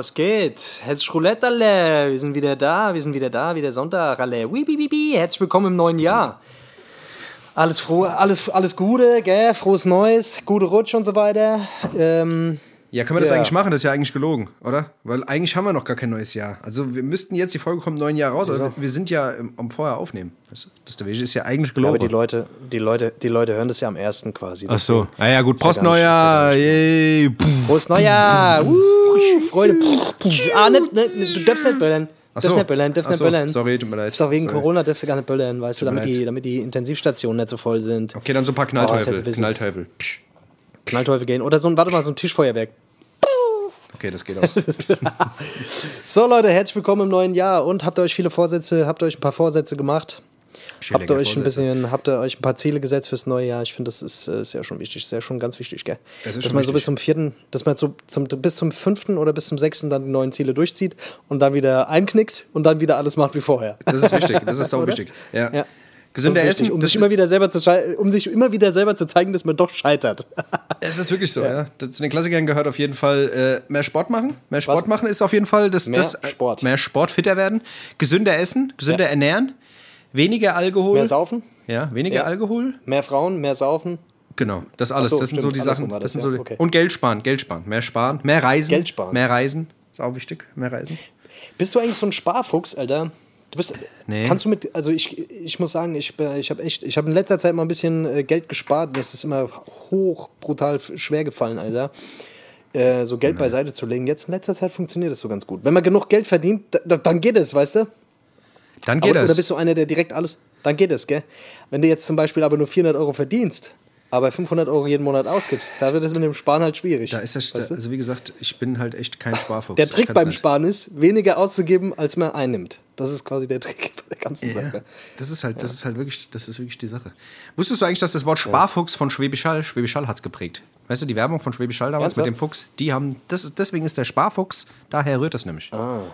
Was geht? Herzlich Roulette, alle. Wir sind wieder da, wir sind wieder da, wieder Sonntag, alle. Wie. Herzlich willkommen im neuen Jahr. Alles froh, alles, alles Gute, gell? Frohes Neues, gute Rutsch und so weiter. Ähm, Ja, können wir das Ja. eigentlich machen? Das ist ja eigentlich gelogen, oder? Weil eigentlich haben wir noch gar kein neues Jahr. Also wir müssten jetzt, die Folge kommt im neuen Jahr raus, aber wir- wir sind ja im, am vorher aufnehmen. Das Weg ist ja eigentlich aber gelogen. die Leute, die, Leute, die Leute hören das ja am ersten quasi. Ach so. Ah ja, gut. Ja Prost, Neujahr. ja. Puh. Frohes Neujahr! Uh, Freude! Ah, nicht, nicht, du darfst nicht böllern. Du Ach darfst so. nicht böllern, darfst Ach nicht so. böllern. Sorry, tut mir leid. Ist doch wegen Sorry. Corona darfst du gar nicht böllern, weißt du, Tut damit die, damit die Intensivstationen nicht so voll sind. Okay, dann so ein paar Oh, Knallteufel. das wissen. Knallteufel. Psch. Knallteufel gehen. Oder so ein, warte mal, so ein Tischfeuerwerk. Okay, das geht auch. So, Leute, herzlich willkommen im neuen Jahr. Und habt ihr euch viele Vorsätze, habt ihr euch ein paar Vorsätze gemacht? Habt ihr euch ein Vorsätze. bisschen, habt ihr euch ein paar Ziele gesetzt fürs neue Jahr? Ich finde, das ist, äh, ist ja schon wichtig, ist ja schon ganz wichtig, gell? Das ist dass man so wichtig. bis zum vierten, dass man so zum, bis zum fünften oder bis zum sechsten dann die neuen Ziele durchzieht und dann wieder einknickt und dann wieder alles macht wie vorher. Das ist wichtig. Das ist Oder? wichtig. Ja. Ja. Gesünder Essen. um sich, immer wieder selber zu um sich immer wieder selber zu zeigen, dass man doch scheitert. Es ist wirklich so, ja. Das zu den Klassikern gehört auf jeden Fall äh, mehr Sport machen. Mehr Sport Was? machen ist auf jeden Fall das, Mehr das äh, Sport. mehr Sport, fitter werden, gesünder essen, gesünder Ja. ernähren, weniger Alkohol. Mehr saufen, Ja, weniger Ja. Alkohol. mehr Frauen, mehr saufen. Genau, das alles. So, das sind so stimmt, die Sachen. Das das, sind ja, so okay. Und Geld sparen, Geld sparen, mehr sparen, mehr reisen. Geld sparen. Mehr reisen. Ist auch wichtig, mehr reisen. Bist du eigentlich so ein Sparfuchs, Alter? Du bist, Nee. Kannst du mit, also ich, ich muss sagen, ich, ich habe echt, ich habe in letzter Zeit mal ein bisschen äh, Geld gespart. Mir ist es immer hoch brutal schwer gefallen, Alter. Äh, so Geld beiseite zu legen. Jetzt in letzter Zeit funktioniert das so ganz gut. Wenn man genug Geld verdient, da, da, dann geht es, weißt du? Dann geht aber, Oder das. bist du einer, der direkt alles, dann geht es, gell? Wenn du jetzt zum Beispiel aber nur 400 Euro verdienst, aber 500 Euro jeden Monat ausgibst, da wird es mit dem Sparen halt schwierig. Da ist das, weißt du? also wie gesagt, ich bin halt echt kein Sparfuchs. Der Trick beim nicht. Sparen ist, weniger auszugeben, als man einnimmt. Das ist quasi der Trick bei der ganzen Ja, Sache. das ist halt, das ist halt wirklich, das ist wirklich die Sache. Wusstest du eigentlich, dass das Wort Sparfuchs von Schwäbisch Hall, Schwäbisch Hall hat's geprägt? Weißt du, die Werbung von Schwäbisch Hall damals mit dem? Fuchs, die haben, das, deswegen ist der Sparfuchs, daher rührt das nämlich.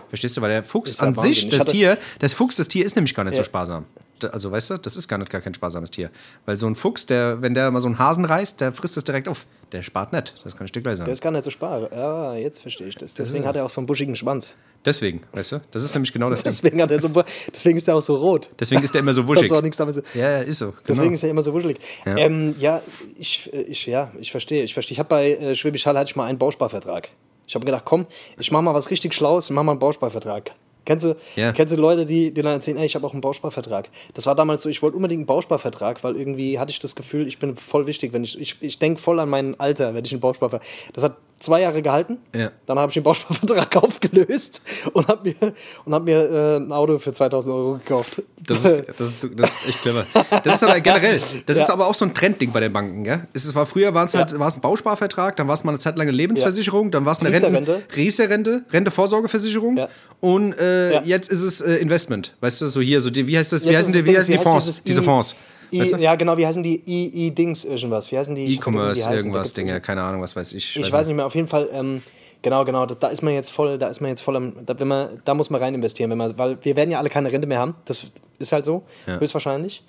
Verstehst du, weil der Fuchs Ah. Ist ja an sich, Ich das Tier, das Fuchs, das Tier ist nämlich gar nicht so Ja. sparsam. Also, weißt du, das ist gar nicht gar kein sparsames Tier. Weil so ein Fuchs, der, wenn der mal so einen Hasen reißt, der frisst das direkt auf. Der spart nicht. Das kann ich dir gleich sagen. Der ist gar nicht so sparen. Ja, jetzt verstehe ich das. Deswegen hat er auch so einen buschigen Schwanz. Deswegen, weißt du? Das ist nämlich genau das Ding. Deswegen, hat er so, deswegen ist er auch so rot. Deswegen ist der immer so Das wuschig. auch nichts damit Ja, ja, ist so. Genau. Deswegen ist er immer so wuschelig. Ja. Ähm, ja ich, ich, ja, ich verstehe. Ich verstehe. Ich habe bei äh, Schwäbisch Hall hatte ich mal einen Bausparvertrag. Ich habe gedacht, komm, ich mache mal was richtig Schlaues und mache mal einen Bausparvertrag. Kennst du, Ja. kennst du Leute, die, die dann erzählen, ey, ich habe auch einen Bausparvertrag? Das war damals so, ich wollte unbedingt einen Bausparvertrag, weil irgendwie hatte ich das Gefühl, ich bin voll wichtig, wenn ich, ich, ich denke voll an mein Alter, wenn ich einen Bausparvertrag. Das hat zwei Jahre gehalten. Ja. Dann habe ich den Bausparvertrag aufgelöst und habe mir, und hab mir äh, ein Auto für 2000 Euro gekauft. Das ist, das, ist, das ist echt clever. Das ist aber generell, das ist Ja. aber auch so ein Trendding bei den Banken. Gell? Es ist- war früher war's halt, war es ein Bausparvertrag, dann war es mal eine Zeit lang eine Lebensversicherung, dann war es eine Rente, Riester-Rente. Riester-Rente, Rente-Vorsorgeversicherung Ja. und äh, Ja. jetzt ist es äh, Investment. Weißt du, so hier, so die, wie heißt das, wie Jetzt heißen die, das wie heißen die Fonds, diese I- Fonds? I, Weißt du? Ja, genau, wie heißen die I-Dings irgendwas? Wie heißen die? E-Commerce, irgendwas, Dinge, keine Ahnung, was weiß ich. Ich weiß nicht mehr, auf jeden Fall, ähm, genau, genau, da, da ist man jetzt voll, da ist man jetzt voll am, da, wenn man, da muss man rein investieren, wenn man, weil wir werden ja alle keine Rente mehr haben, das ist halt so, höchstwahrscheinlich.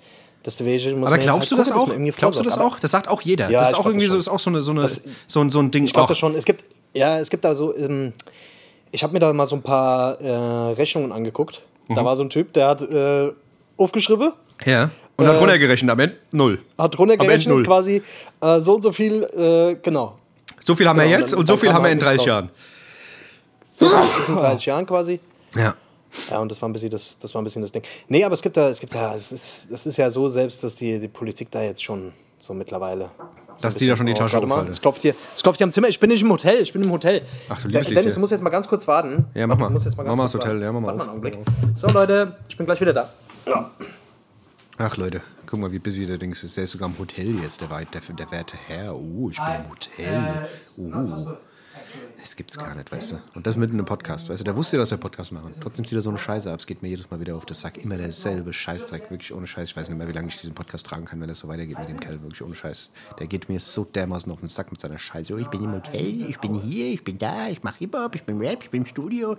Deswegen muss Aber glaubst du halt das gucken, dass auch? Glaubst du das Aber auch? Das sagt auch jeder. Ja, das ist auch irgendwie das so, ist auch so, eine, so, eine, Das- so, ein- so ein Ding. Ich glaube das schon. Es gibt, ja, es gibt da so, ähm, ich habe mir da mal so ein paar äh, Rechnungen angeguckt. Mhm. Da war so ein Typ, der hat äh, aufgeschrieben, Ja. Und hat Äh, runtergerechnet am Ende null. hat Ende null. runtergerechnet quasi äh, so und so viel, äh, genau. So viel haben wir Genau, jetzt dann- und so viel haben wir in nichts 30 raus. Jahren. So, das sind 30 Jahren quasi. Ja. Ja, und das war ein bisschen das, das war ein bisschen das Ding. Nee, aber es gibt da, es gibt da, es ist, das ist ja so selbst, dass die, die Politik da jetzt schon so mittlerweile. Dass die da schon die Tasche mal, aufhalten. Es klopft hier, es klopft hier am Zimmer. Ich bin nicht im Hotel, ich bin im Hotel. Ach, du liebes Dennis, Lieschen. du musst jetzt mal ganz kurz warten. Ja, mach mal. Du musst jetzt mal Mach mal das Hotel, warten. ja, mach mal Warte auf. einen Augenblick. So, Leute, ich bin gleich wieder da. Ja. Ach Leute, guck mal, wie busy der Dings ist. Der ist sogar im Hotel jetzt, der, weit, der, der werte Herr. Oh, ich bin im Hotel. Oh. Das gibt's gar nicht, weißt du. Und das mitten im Podcast, weißt du. Der wusste dass wir Podcast machen. Trotzdem zieht er so eine Scheiße ab. Es geht mir jedes Mal wieder auf das Sack. Immer derselbe Scheißdreck. Wirklich ohne Scheiß. Ich weiß nicht mehr, wie lange ich diesen Podcast tragen kann, wenn das so weitergeht mit dem Kerl. Wirklich ohne Scheiß. Der geht mir so dermaßen auf den Sack mit seiner Scheiße. Oh, ich bin im Hotel, ich bin hier, ich bin da, ich mache Hip-Hop, ich bin Rap, ich bin im Studio.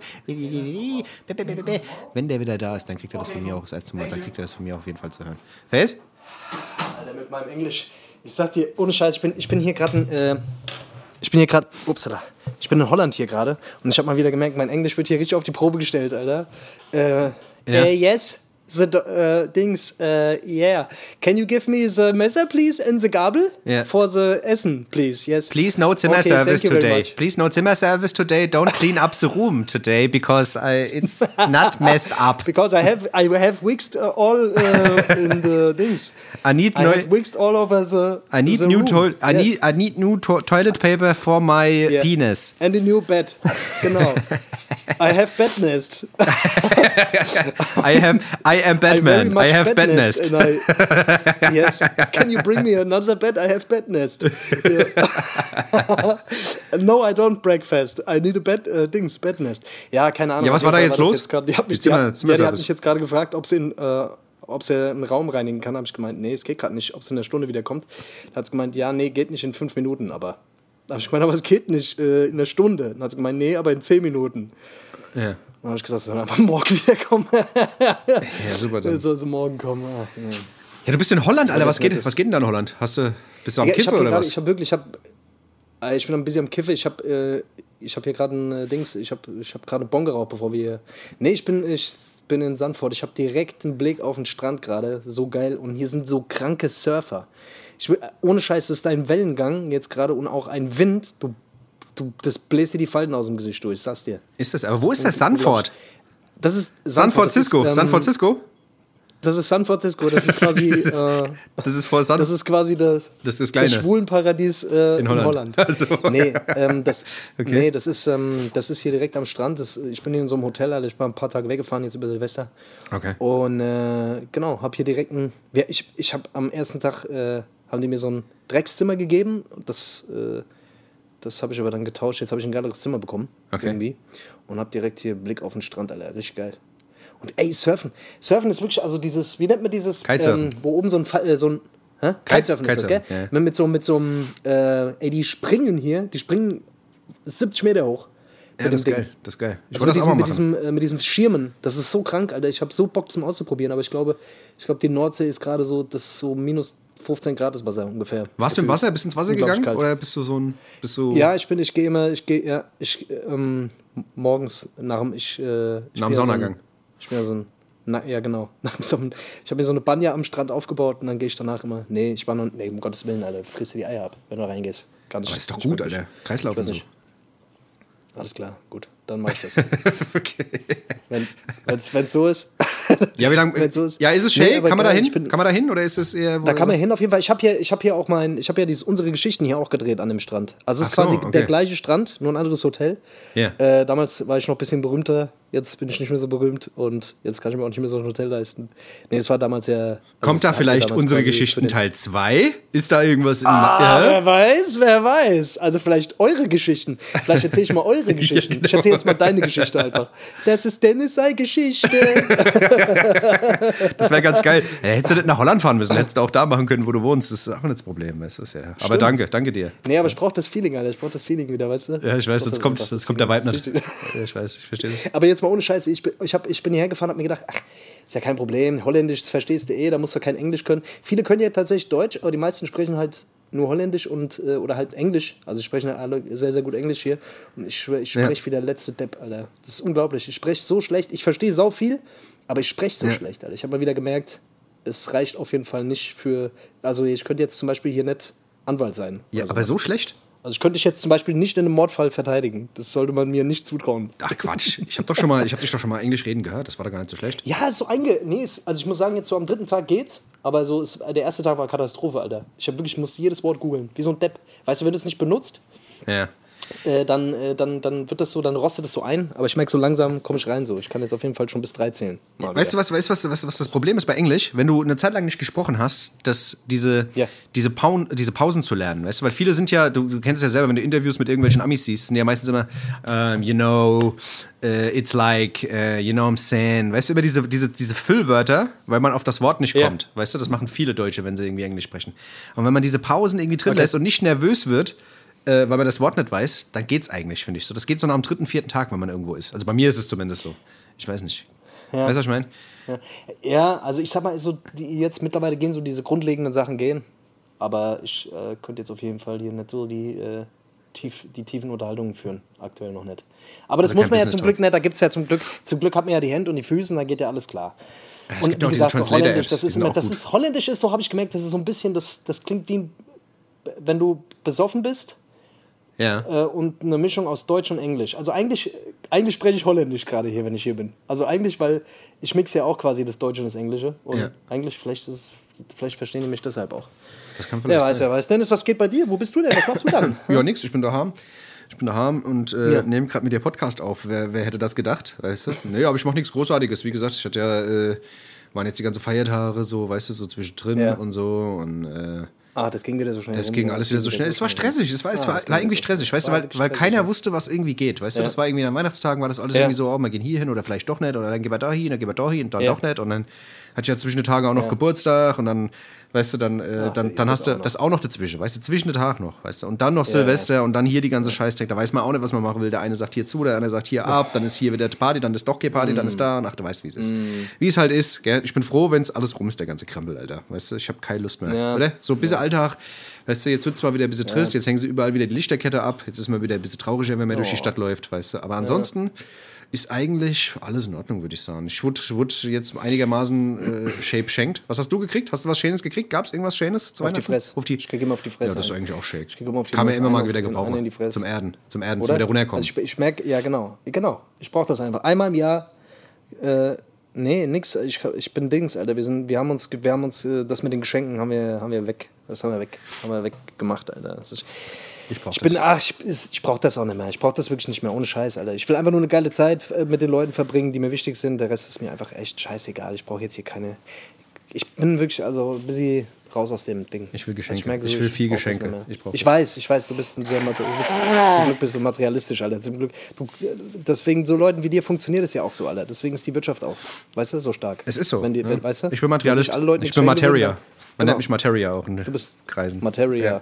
Wenn der wieder da ist, dann kriegt er das von mir auch das erste Mal. Dann kriegt er das von mir auf jeden Fall zu hören. Face? Alter, mit meinem Englisch. Ich sag dir, ohne Scheiß, ich bin, ich bin hier gerade ein. Äh, ich bin hier gerade. Upsala. Ich bin in Holland hier gerade und ich habe mal wieder gemerkt, mein Englisch wird hier richtig auf die Probe gestellt, Alter. Äh, Ja. äh, yes, the uh, Dings, uh, yeah. Can you give me the Messer, please, and the Gabel? Yeah. For the Essen, please, yes. Please no Zimmer Okay, service thank you very today. Please no Zimmer service today. Don't clean up the room today because I, it's not messed up. Because I have I have wigsed uh, all uh, in the things. I need I no. have wigsed all over the. I need the new toilet. I Yes. need I need new to toilet paper for my Yeah. penis. And a new bed. Genau. I have bed nest. I have I I very Batman. much I have bed nest. and I, yes. Can you bring me another bed? I have bed nest. Yeah. no, I don't breakfast. I need a bed, äh, Dings, bed nest. Ja, keine Ahnung. Ja, was war da jetzt das los? grad- die hat mich, Die Zimmer- hat, ja, die hat mich jetzt gerade gefragt, ob sie in, äh, ob sie einen Raum reinigen kann. Habe ich gemeint, nee, es geht gerade nicht. Ob sie in einer Stunde wieder kommt. Da hat sie gemeint, ja, nee, geht nicht in fünf Minuten, aber. Da habe ich gemeint, aber es geht nicht äh, in einer Stunde. Dann hat sie gemeint, nee, aber in zehn Minuten. Ja. Dann habe ich gesagt, soll einfach morgen wiederkommen. ja, super dann. Dann soll sie morgen kommen. Ah, ja. Ja, du bist in Holland, Alter. Was geht, was geht denn da in Holland? Hast du, bist du am Ja, habe oder gerade, was? ich habe wirklich, ich habe, äh, ich bin ein bisschen am Kiffen. Ich habe, äh, ich habe hier gerade ein äh, Dings, ich habe, ich habe gerade Bon geraucht, bevor wir. Nee, ich bin, ich bin in Sandford. Ich habe direkt einen Blick auf den Strand gerade, so geil. Und hier sind so kranke Surfer. Ich will, ohne Scheiß, das ist ein Wellengang jetzt gerade und auch ein Wind. Du, du, das bläst dir die Falten aus dem Gesicht durch. Sag's dir. Ist das, aber wo ist das? Sanford? Das ist San Francisco. Das ist, San ähm, Francisco? Das ist San Francisco. Das ist quasi. Das ist- äh, Das ist vor San Das ist quasi das, Das ist das. Schwulenparadies äh, in Holland. Holland. Also. Nee, ähm, das, Okay. nee das, ist, ähm, das ist hier direkt am Strand. Das, ich bin hier in so einem Hotel, Alter. ich bin ein paar Tage weggefahren, jetzt über Silvester. Okay. Und äh, genau, habe hier direkt ein. Ja, ich ich habe am ersten Tag, äh, haben die mir so ein Dreckszimmer gegeben. Das, äh, das habe ich aber dann getauscht. Jetzt habe ich ein geileres Zimmer bekommen. Okay. Irgendwie. Und habe direkt hier Blick auf den Strand, Alter. Richtig geil. Und ey, Surfen. Surfen ist wirklich, also dieses, wie nennt man dieses, Kitesurfen. ähm, wo oben so ein, äh, so ein hä? Kitesurfen ist das, gell? Kitesurfen, ja. Mit, mit so, mit so einem, äh, ey, die springen hier, die springen 70 Meter hoch. Ja, das ist geil. Das ist geil. Ich Also wollte das auch mal diesem, machen. mit, diesem, äh, mit diesem Schirmen, das ist so krank, Alter. Ich habe so Bock zum Auszuprobieren, aber ich glaube, ich glaube, die Nordsee ist gerade so, das ist so minus 15 Grad das Wasser ungefähr. Warst du im Wasser? Bist du ins Wasser gegangen? Oder bist du so ein. Bist du Ja, ich bin, ich gehe immer, ich gehe, ja, ich, ähm, morgens nach dem, ich, äh, ich Nach dem ja so Saunagang. ein- ich bin ja so ein, na, ja genau, ich habe mir so eine Banja am Strand aufgebaut und dann gehe ich danach immer, nee, ich war noch, nee, um Gottes Willen, Alter, frisst dir die Eier ab, wenn du reingehst. Nicht, Aber ist doch gut. Alter. Kreislauf und so. nicht. Alles klar, gut, dann mach ich das. okay. wenn es so ist. Ja, wie lange. So ist. Ja, ist es Nee, schön? aber kann man da hin? Kann man da hin? Oder ist es eher. Da kann man hin auf jeden Fall. Ich habe hier, ich habe hier auch mein, ich habe ja dieses, unsere Geschichten hier auch gedreht an dem Strand. Also es ist Ach so, quasi okay. der gleiche Strand, nur ein anderes Hotel. Ja. Äh, damals war ich noch ein bisschen berühmter, jetzt bin ich nicht mehr so berühmt und jetzt kann ich mir auch nicht mehr so ein Hotel leisten. Nee, es war damals ja. also Kommt da vielleicht unsere Geschichten Teil 2? Ist da irgendwas in. Ah, ja? wer weiß, wer weiß. Also vielleicht eure Geschichten. Vielleicht erzähle ich mal eure Geschichten. genau. Ich erzähle jetzt mal deine Geschichte einfach. Das ist Dennis sei Geschichte. Das wäre ganz geil. Ja, hättest du nicht nach Holland fahren müssen, hättest du auch da machen können, wo du wohnst. Das ist auch nicht das Problem. Weißt du? Ja. Aber Stimmt. danke, danke dir. nee, aber ich brauche das Feeling, Alter. Ich brauche das Feeling wieder, weißt du? Ja, ich weiß, das kommt, das kommt der Vibe nicht. Ja, ich weiß, ich verstehe das. Aber jetzt mal ohne Scheiße, ich bin, ich, hab, ich bin hierher gefahren und hab mir gedacht, ach, ist ja kein Problem, Holländisch, das verstehst du eh, da musst du kein Englisch können. Viele können ja tatsächlich Deutsch, aber die meisten sprechen halt nur Holländisch und äh, oder halt Englisch. Also sprechen ja alle sehr, sehr gut Englisch hier. Und ich ich Ja. spreche wie der letzte Depp, Alter. Das ist unglaublich. Ich spreche so schlecht. Ich verstehe sau viel, aber ich spreche so Ja. schlecht, Alter. Ich habe mal wieder gemerkt, es reicht auf jeden Fall nicht für. Also ich könnte jetzt zum Beispiel hier nicht Anwalt sein. Ja, aber so schlecht? Also ich könnte dich jetzt zum Beispiel nicht in einem Mordfall verteidigen. Das sollte man mir nicht zutrauen. Ach Quatsch. Ich habe doch schon mal, ich habe dich doch schon mal Englisch reden gehört. Das war doch gar nicht so schlecht. Ja, so einge. Nee, ist, also ich muss sagen, jetzt so am dritten Tag geht's. Aber so ist, der erste Tag war Katastrophe, Alter. Ich habe wirklich, ich musste jedes Wort googeln. Wie so ein Depp. Weißt du, wenn du es nicht benutzt, Ja. Äh, dann, äh, dann, dann wird das so, dann rostet es so ein. Aber ich merke, so langsam komme ich rein so. Ich kann jetzt auf jeden Fall schon bis drei zählen. Mal Weißt du, wieder. was, weißt, du, was, was, was das Problem ist bei Englisch? Wenn du eine Zeit lang nicht gesprochen hast, dass diese, Ja. diese, Paun, diese Pausen zu lernen, weißt du, weil viele sind ja, du, du kennst es ja selber, wenn du Interviews mit irgendwelchen Amis siehst, sind ja meistens immer, ähm, you know, äh, it's like, äh, you know I'm saying, weißt du, über diese, diese, diese Füllwörter, weil man auf das Wort nicht Ja. kommt, weißt du, das machen viele Deutsche, wenn sie irgendwie Englisch sprechen. Und wenn man diese Pausen irgendwie drin Okay. lässt und nicht nervös wird, äh, weil man das Wort nicht weiß, dann geht's eigentlich, finde ich so. Das geht so nach dem dritten, vierten Tag, wenn man irgendwo ist. Also bei mir ist es zumindest so. Ich weiß nicht. Weißt du, was ich meine? Ja. ja, also ich sag mal, so die jetzt mittlerweile gehen so diese grundlegenden Sachen gehen. Aber ich äh, könnte jetzt auf jeden Fall hier nicht so die, äh, tief, die tiefen Unterhaltungen führen. Aktuell noch nicht. Aber das Also muss man ja Business zum Glück nicht. Da gibt es ja zum Glück, zum Glück hat man ja die Hände und die Füße und da geht ja alles klar. es und gibt wie auch diese gesagt, Translator-Apps, Holländisch, das ist immer, das ist Holländisch ist so, habe ich gemerkt, das ist so ein bisschen, das, das klingt wie, wenn du besoffen bist Ja. äh, und eine Mischung aus Deutsch und Englisch. Also eigentlich, eigentlich spreche ich Holländisch gerade hier, wenn ich hier bin. Also eigentlich, weil ich mixe ja auch quasi das Deutsche und das Englische. Und Ja. eigentlich, vielleicht, ist, vielleicht verstehen die mich deshalb auch. Das kann Wer vielleicht weiß, sein. wer weiß. Dennis, was geht bei dir? Wo bist du denn? Was machst du dann? Ja, nix, ich bin daheim. Ich bin daheim und äh, Ja. nehme gerade mit dir Podcast auf. Wer, wer hätte das gedacht, weißt du? Nee, aber ich mache nichts Großartiges. Wie gesagt, ich hatte ja, äh, waren jetzt die ganzen Feiertage so, weißt du, so zwischendrin Ja. und so und äh, ah, das ging wieder so schnell. es rum, ging alles wieder so schnell. Es war stressig, es war, es Ah, war, war irgendwie stressig, weißt du, weil, weil keiner wusste, was irgendwie geht, weißt du? Ja. Das war irgendwie an Weihnachtstagen, war das alles Ja. irgendwie so, oh, wir gehen hier hin oder vielleicht doch nicht oder dann gehen wir da hin, dann gehen wir da hin, dann Ja. doch nicht und dann hatte ich ja zwischen den Tagen auch noch. Geburtstag und dann, weißt du, dann, äh, Ach, dann, dann das hast du das auch noch dazwischen, weißt du, zwischen den Tagen noch, weißt du, und dann noch Silvester und dann hier die ganze Scheißdreck, da weiß man auch nicht, was man machen will. Der eine sagt hier zu, der andere sagt hier ab, dann ist hier wieder Party, dann ist doch hier Party, dann Mm. ist da und ach, du weißt, wie es ist. Wie es halt ist, gell? Ich bin froh, wenn es alles rum ist, der ganze Krempel, Alter, weißt du, ich habe keine Lust mehr, Ja. oder? So ein bisschen Alltag, weißt du, jetzt wird zwar wieder ein bisschen trist, jetzt hängen sie überall wieder die Lichterkette ab, jetzt ist man wieder ein bisschen trauriger, wenn man durch die Oh. Stadt läuft, weißt du, aber ansonsten ist eigentlich alles in Ordnung, würde ich sagen. Ich wurde, wurde jetzt einigermaßen äh, Shape schenkt. Was hast du gekriegt? Hast du was Schönes gekriegt? Gab es irgendwas Schönes zu Auf die? Fresse. Auf die, Ich krieg immer auf die Fresse Ja, das ist eigentlich auch Shake. Ich krieg immer auf die Kann man immer mal wieder gebrauchen. Zum Erden. Zum Erden, zum Oder? wieder runterkommen. Also ich, ich merke, ja genau, genau. Ich brauche das einfach. Einmal im Jahr, äh, nee, nix. Ich, ich bin Dings, Alter. Wir, sind, wir haben uns, wir haben uns äh, das mit den Geschenken haben wir, haben wir weg. Das haben wir weg, haben wir weggemacht, Alter. Das ist, ich brauche ich bin, ach, ich, ich brauche das auch nicht mehr. Ich brauche das wirklich nicht mehr, ohne Scheiß, Alter. Ich will einfach nur eine geile Zeit äh, mit den Leuten verbringen, die mir wichtig sind. Der Rest ist mir einfach echt scheißegal. Ich brauche jetzt hier keine. Ich bin wirklich, also ein bisschen raus aus dem Ding. Ich will Also Geschenke. merke Ich so, will viel Geschenke. Ich ich weiß, ich weiß, du bist ein sehr du bist, zum Glück bist du materialistisch, Alter. Zum Glück. Du, deswegen, so Leuten wie dir funktioniert es ja auch so, Alter. Deswegen ist die Wirtschaft auch, weißt du, so stark. Es ist so. Wenn die, ne? wenn, weißt du? ich bin Materialist. sich alle Leute Ich bin Materia. Man Genau. nennt mich Materia auch in Du bist Kreisen. Materia. Ja.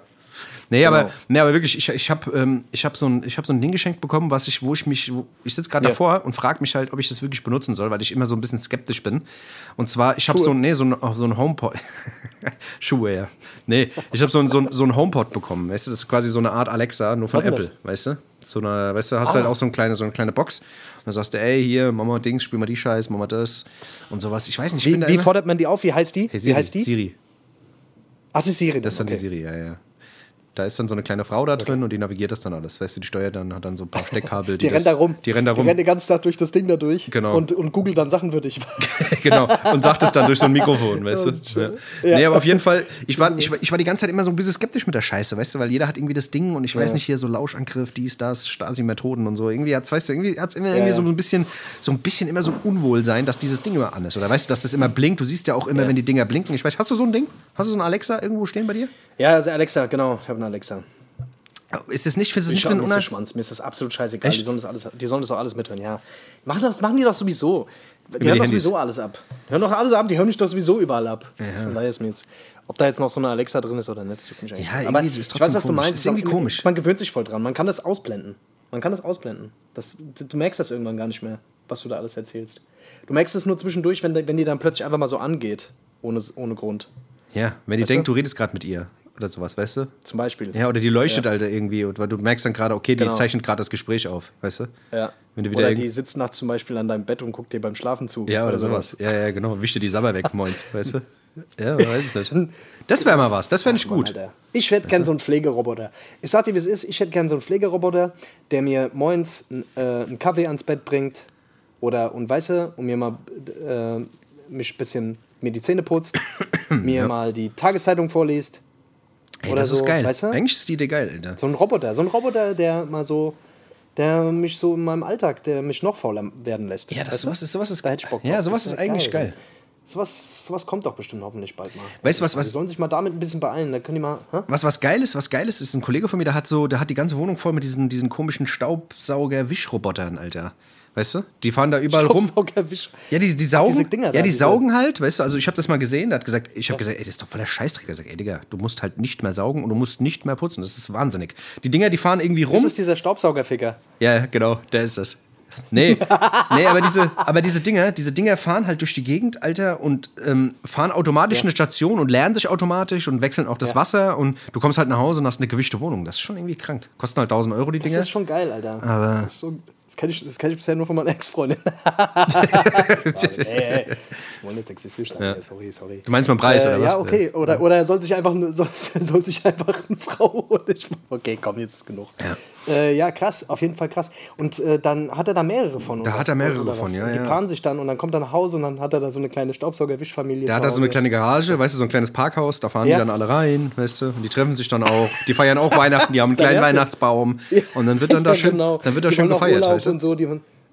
Nee, aber, Genau. nee, aber wirklich, ich, ich habe ähm, ich hab so, ein, ich hab so ein Ding geschenkt bekommen, was ich, wo ich mich, wo, ich sitze gerade Ja. davor und frage mich halt, ob ich das wirklich benutzen soll, weil ich immer so ein bisschen skeptisch bin. Und zwar, ich habe so, nee, so ein, so ein HomePod. Schuhe, ja. Nee, ich habe so, ein, so, ein, so ein HomePod bekommen, weißt du, das ist quasi so eine Art Alexa, nur von Was Apple, weißt du? So eine, weißt du, hast halt Ah. auch so eine kleine, so eine kleine Box. Und dann sagst du, ey, hier, Mama Dings, spiel mal die Scheiß, Mama das und sowas. Ich weiß nicht, ich bin Wie, da wie fordert man die auf? Wie heißt die? Hey, Siri, wie heißt die? Siri. Ach, das ist Siri. Das ist dann die Siri, ja, ja. Da ist dann so eine kleine Frau da drin und die navigiert das dann alles. Weißt du, die steuert dann, hat dann so ein paar Steckkabel. Die, das- rennt da rum. Die rennt da rum. Die rennt den ganzen Tag durch das Ding da durch. Genau. Und, und googelt dann Sachen für dich. genau. Und sagt es dann durch so ein Mikrofon, weißt du? Ja. Ja. Nee, aber auf jeden Fall, ich war, ich, ich war die ganze Zeit immer so ein bisschen skeptisch mit der Scheiße, weißt du, weil jeder hat irgendwie das Ding und ich weiß nicht, hier so Lauschangriff, dies, das, Stasi-Methoden und so. Irgendwie hat's, weißt du, irgendwie hat's immer irgendwie ja. so ein bisschen, so ein bisschen immer so Unwohlsein, dass dieses Ding immer an ist. Oder weißt du, dass das immer blinkt. Du siehst ja auch immer, wenn die Dinger blinken. Ich weiß, hast du so ein Ding? Hast du so ein Alexa irgendwo stehen bei dir? Ja, also Alexa, genau. Ich habe eine Alexa. Ist das nicht, findest du Ich nicht bin ein so Uner Schwanz. Mir ist das absolut scheißegal. Echt? Die sollen das, alles, die sollen das auch alles mithören, ja. Machen das machen die doch sowieso. Die die hören doch Handys. sowieso alles ab. Die hören doch alles ab, die hören mich doch sowieso überall ab. Von daher ist mir jetzt, ob da jetzt noch so eine Alexa drin ist oder nicht, das mich eigentlich. Ja, Aber ist ich weiß, was du komisch. meinst. Ist irgendwie auch- komisch. Man gewöhnt sich voll dran. Man kann das ausblenden. Man kann das ausblenden. Das, du merkst das irgendwann gar nicht mehr, was du da alles erzählst. Du merkst es nur zwischendurch, wenn, wenn die dann plötzlich einfach mal so angeht, ohne, ohne Grund. Ja, wenn die Weißt denkt, du? du redest gerade mit ihr oder sowas, weißt du? Zum Beispiel. Ja, oder die leuchtet halt irgendwie, und weil du merkst dann gerade, okay, die Genau. zeichnet gerade das Gespräch auf, weißt du? Ja. Wenn du wieder Oder die sitzt nachts zum Beispiel an deinem Bett und guckt dir beim Schlafen zu. Ja, oder sowas. Ja, ja, genau. Wisch dir die Sabber weg, moins, weißt du? Ja, weiß ich nicht. Das wäre mal was, das wäre nicht Mann, gut. Alter. Ich hätte gern so einen Pflegeroboter. Ich sag dir, wie es ist. Ich hätte gern so einen Pflegeroboter, der mir moins äh, einen Kaffee ans Bett bringt. Oder, und weißt du, und mir mal äh, mich ein bisschen mir die Zähne putzt, mir mal die Tageszeitung vorliest. Ey, oder das ist so, geil. weißt du? Eigentlich ist die Idee geil, Alter. So ein Roboter. So ein Roboter, der mal so, der mich so in meinem Alltag, der mich noch fauler werden lässt. Ja, das Weißt sowas ist, sowas ist Ja, sowas ist eigentlich geil. Sowas, sowas kommt doch bestimmt hoffentlich bald mal. Weißt du, was- was- Die sollen sich mal damit ein bisschen beeilen. Da können die mal. Hä? Was, was geil ist, was geil ist, ist ein Kollege von mir, der hat so, der hat die ganze Wohnung voll mit diesen, diesen komischen Staubsauger-Wischrobotern, Alter. Weißt du? Die fahren da überall rum. Staubsaugerwisch. Ja, die, die saugen. ja, die diese- saugen halt, weißt du, also ich habe das mal gesehen, der hat gesagt, ich habe gesagt, ey, das ist doch voller Scheißdreck. Der sagt, ey, Digga, du musst halt nicht mehr saugen und du musst nicht mehr putzen. Das ist wahnsinnig. Die Dinger, die fahren irgendwie Das rum. ist dieser Staubsaugerficker. Ja, genau, der ist das. Nee, nee aber, diese, aber diese Dinger, diese Dinger fahren halt durch die Gegend, Alter, und ähm, fahren automatisch Ja. eine Station und lernen sich automatisch und wechseln auch das Ja. Wasser und du kommst halt nach Hause und hast eine gewischte Wohnung. Das ist schon irgendwie krank. Kosten halt 1000 Euro die Das Dinger. ist schon geil, Alter. Aber- Das, ist so, das, kenn ich, das kenn ich bisher nur von meiner Ex-Freundin. ey, ey, ich wollte jetzt sexistisch sein. Ja. Sorry, sorry. Du meinst beim Preis, äh, oder was? Ja, okay. Oder, oder er soll sich einfach nur- soll, soll sich einfach eine Frau holen. Ich- Okay, komm, jetzt ist genug. Ja. Äh, ja, krass, auf jeden Fall krass. Und äh, dann hat er da mehrere von. Da hat er mehrere von, ja, Und Die ja. paaren sich dann und dann kommt er nach Hause und dann hat er da so eine kleine Staubsauger-Wischfamilie. Der hat da so eine kleine Garage, weißt du, so ein kleines Parkhaus, da fahren Ja. die dann alle rein, weißt du, und die treffen sich dann auch, die feiern auch Weihnachten, die haben einen kleinen. Weihnachtsbaum und dann wird dann da Ja, schön, genau. dann wird da Die schön auch gefeiert, Urlaub weißt du? und so, die,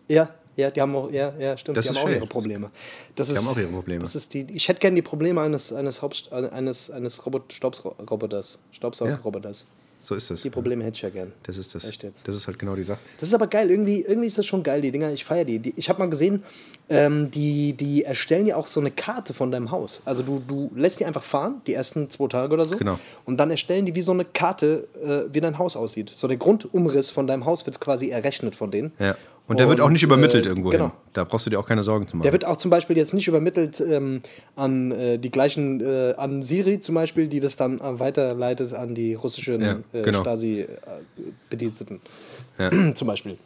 ja, ja, die haben auch, ja, ja, stimmt, Das die haben auch schön. ihre Probleme. Das ist, haben auch ihre Probleme. Das ist die, ich hätte gerne die Probleme eines, eines, Haupt, eines, eines Robot, Staubsroboters, Staubsaugerroboters. So ist das. Die Probleme hätte ich ja gern. Das ist das. Echt jetzt. Das ist halt genau die Sache. Das ist aber geil, irgendwie, irgendwie ist das schon geil, die Dinger, ich feiere die. die. Ich habe mal gesehen, ähm, die, die erstellen ja auch so eine Karte von deinem Haus. Also du, du lässt die einfach fahren, die ersten zwei Tage oder so. Genau. Und dann erstellen die wie so eine Karte, äh, wie dein Haus aussieht. So der Grundumriss von deinem Haus wird quasi errechnet von denen. Ja. Und der wird auch nicht übermittelt äh, irgendwo genau. Da brauchst du dir auch keine Sorgen zu machen. Der wird auch zum Beispiel jetzt nicht übermittelt ähm, an äh, die gleichen, äh, an Siri zum Beispiel, die das dann äh, weiterleitet an die russischen Ja, äh, genau. Stasi-Bediensteten. zum Beispiel.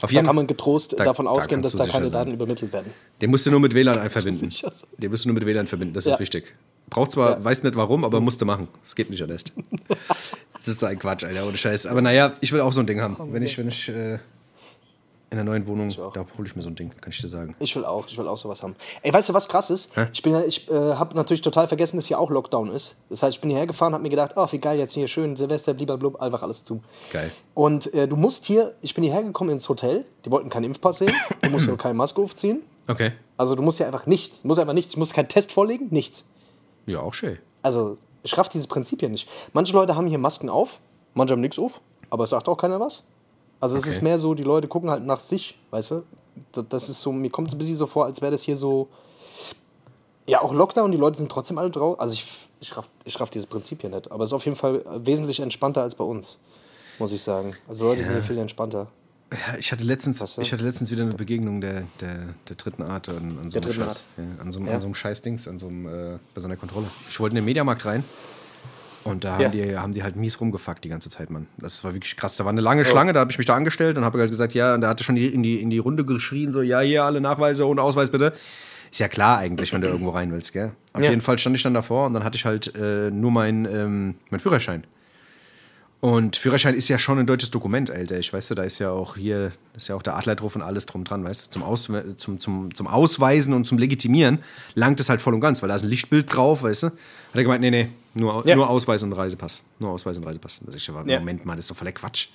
Auf Da jeden kann man getrost da- davon da ausgehen, dass kannst du da keine sein. Daten übermittelt werden. Den musst du nur mit WLAN verbinden. Den musst du nur mit WLAN verbinden, das Ja. ist wichtig. Braucht zwar, Ja. weiß nicht warum, aber musste machen. Das geht nicht anders. das ist so ein Quatsch, Alter, ohne Scheiß. Aber naja, ich will auch so ein Ding haben. Wenn ich, wenn ich äh, in einer neuen Wohnung, da hole ich mir so ein Ding, kann ich dir sagen. Ich will auch, ich will auch sowas haben. Ey, weißt du, was krass ist? Ich, bin ja- ich äh, habe natürlich total vergessen, dass hier auch Lockdown ist. Das heißt, ich bin hierher gefahren, habe mir gedacht, oh, wie geil, jetzt hier schön Silvester, blub, einfach alles zu. Geil. Und äh, du musst hier, ich bin hierher gekommen ins Hotel, die wollten keinen Impfpass sehen, du musst hier keine Maske aufziehen. Okay. Also du musst ja einfach nichts, du musst einfach nichts, ich muss keinen Test vorlegen, nichts. Ja, auch schön. Also ich raff dieses Prinzip hier nicht. Manche Leute haben hier Masken auf, manche haben nichts auf, aber es sagt auch keiner was. Also es Okay. ist mehr so, die Leute gucken halt nach sich, weißt du? Das- ist so, mir kommt es ein bisschen so vor, als wäre das hier so, ja auch Lockdown, die Leute sind trotzdem alle drauf. Also ich, ich, raff, ich raff dieses Prinzip hier nicht, aber es ist auf jeden Fall wesentlich entspannter als bei uns, muss ich sagen. Also Leute sind hier viel entspannter. Ja, ich hatte letztens, Was, ja? ich hatte letztens wieder eine Begegnung der, der, der dritten Art an, an so einem Scheiß, ja, an so, einem- Ja. an so einem scheiß Dings, an so einem, äh, bei so einer Kontrolle. Ich wollte in den Mediamarkt rein und da Ja. haben, die, haben die halt mies rumgefuckt die ganze Zeit, Mann. Das war wirklich krass. Da war eine lange Schlange, da habe ich mich da angestellt und habe halt gesagt, ja, und da hatte schon die, in, die, in die Runde geschrien, so, ja, hier alle Nachweise und Ausweis bitte. Ist ja klar eigentlich, wenn du irgendwo rein willst, gell? Auf Ja. jeden Fall stand ich dann davor und dann hatte ich halt äh, nur meinen ähm, mein Führerschein. Und Führerschein ist ja schon ein deutsches Dokument, Alter. Ich weiß, da ist ja auch hier, ist ja auch der Adler drauf und alles drum dran, weißt du, zum, Aus, zum, zum, zum Ausweisen und zum Legitimieren langt es halt voll und ganz, weil da ist ein Lichtbild drauf, weißt du. Hat er gemeint, nee, nee, nur, Ja. nur Ausweis und Reisepass. Nur Ausweis und Reisepass. Da sag ich, aber Ja. Moment mal, das ist doch voller Quatsch.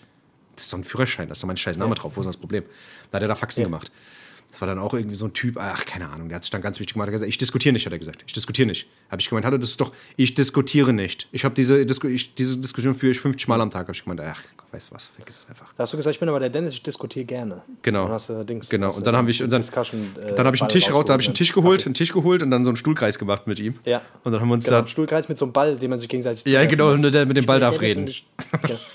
Das ist doch ein Führerschein, da ist doch mein scheiß Name drauf, wo ist denn das Problem? Da hat er da Faxen gemacht. Das war dann auch irgendwie so ein Typ, ach, keine Ahnung, der hat sich dann ganz wichtig gemacht, hat gesagt, ich diskutiere nicht, hat er gesagt. Ich diskutiere nicht. Habe ich gemeint, hallo, das ist doch, ich diskutiere nicht. Ich habe diese, Disku ich, diese Diskussion führe ich 50 Mal am Tag, habe ich gemeint, ach, weißt du was, vergiss es einfach. Da hast du gesagt, ich bin aber der Dennis, ich diskutiere gerne. Genau. Dann hast du Dings. Genau. Und dann habe ich und dann, äh, dann habe ich einen Tisch raus, da habe ich einen Tisch geholt, einen Tisch geholt und dann so einen Stuhlkreis gemacht mit ihm. Ja. Und dann haben wir uns Genau, da Stuhlkreis mit so einem Ball, den man sich gegenseitig Ja, genau, nur der mit dem Ball darf reden. nicht- Ja.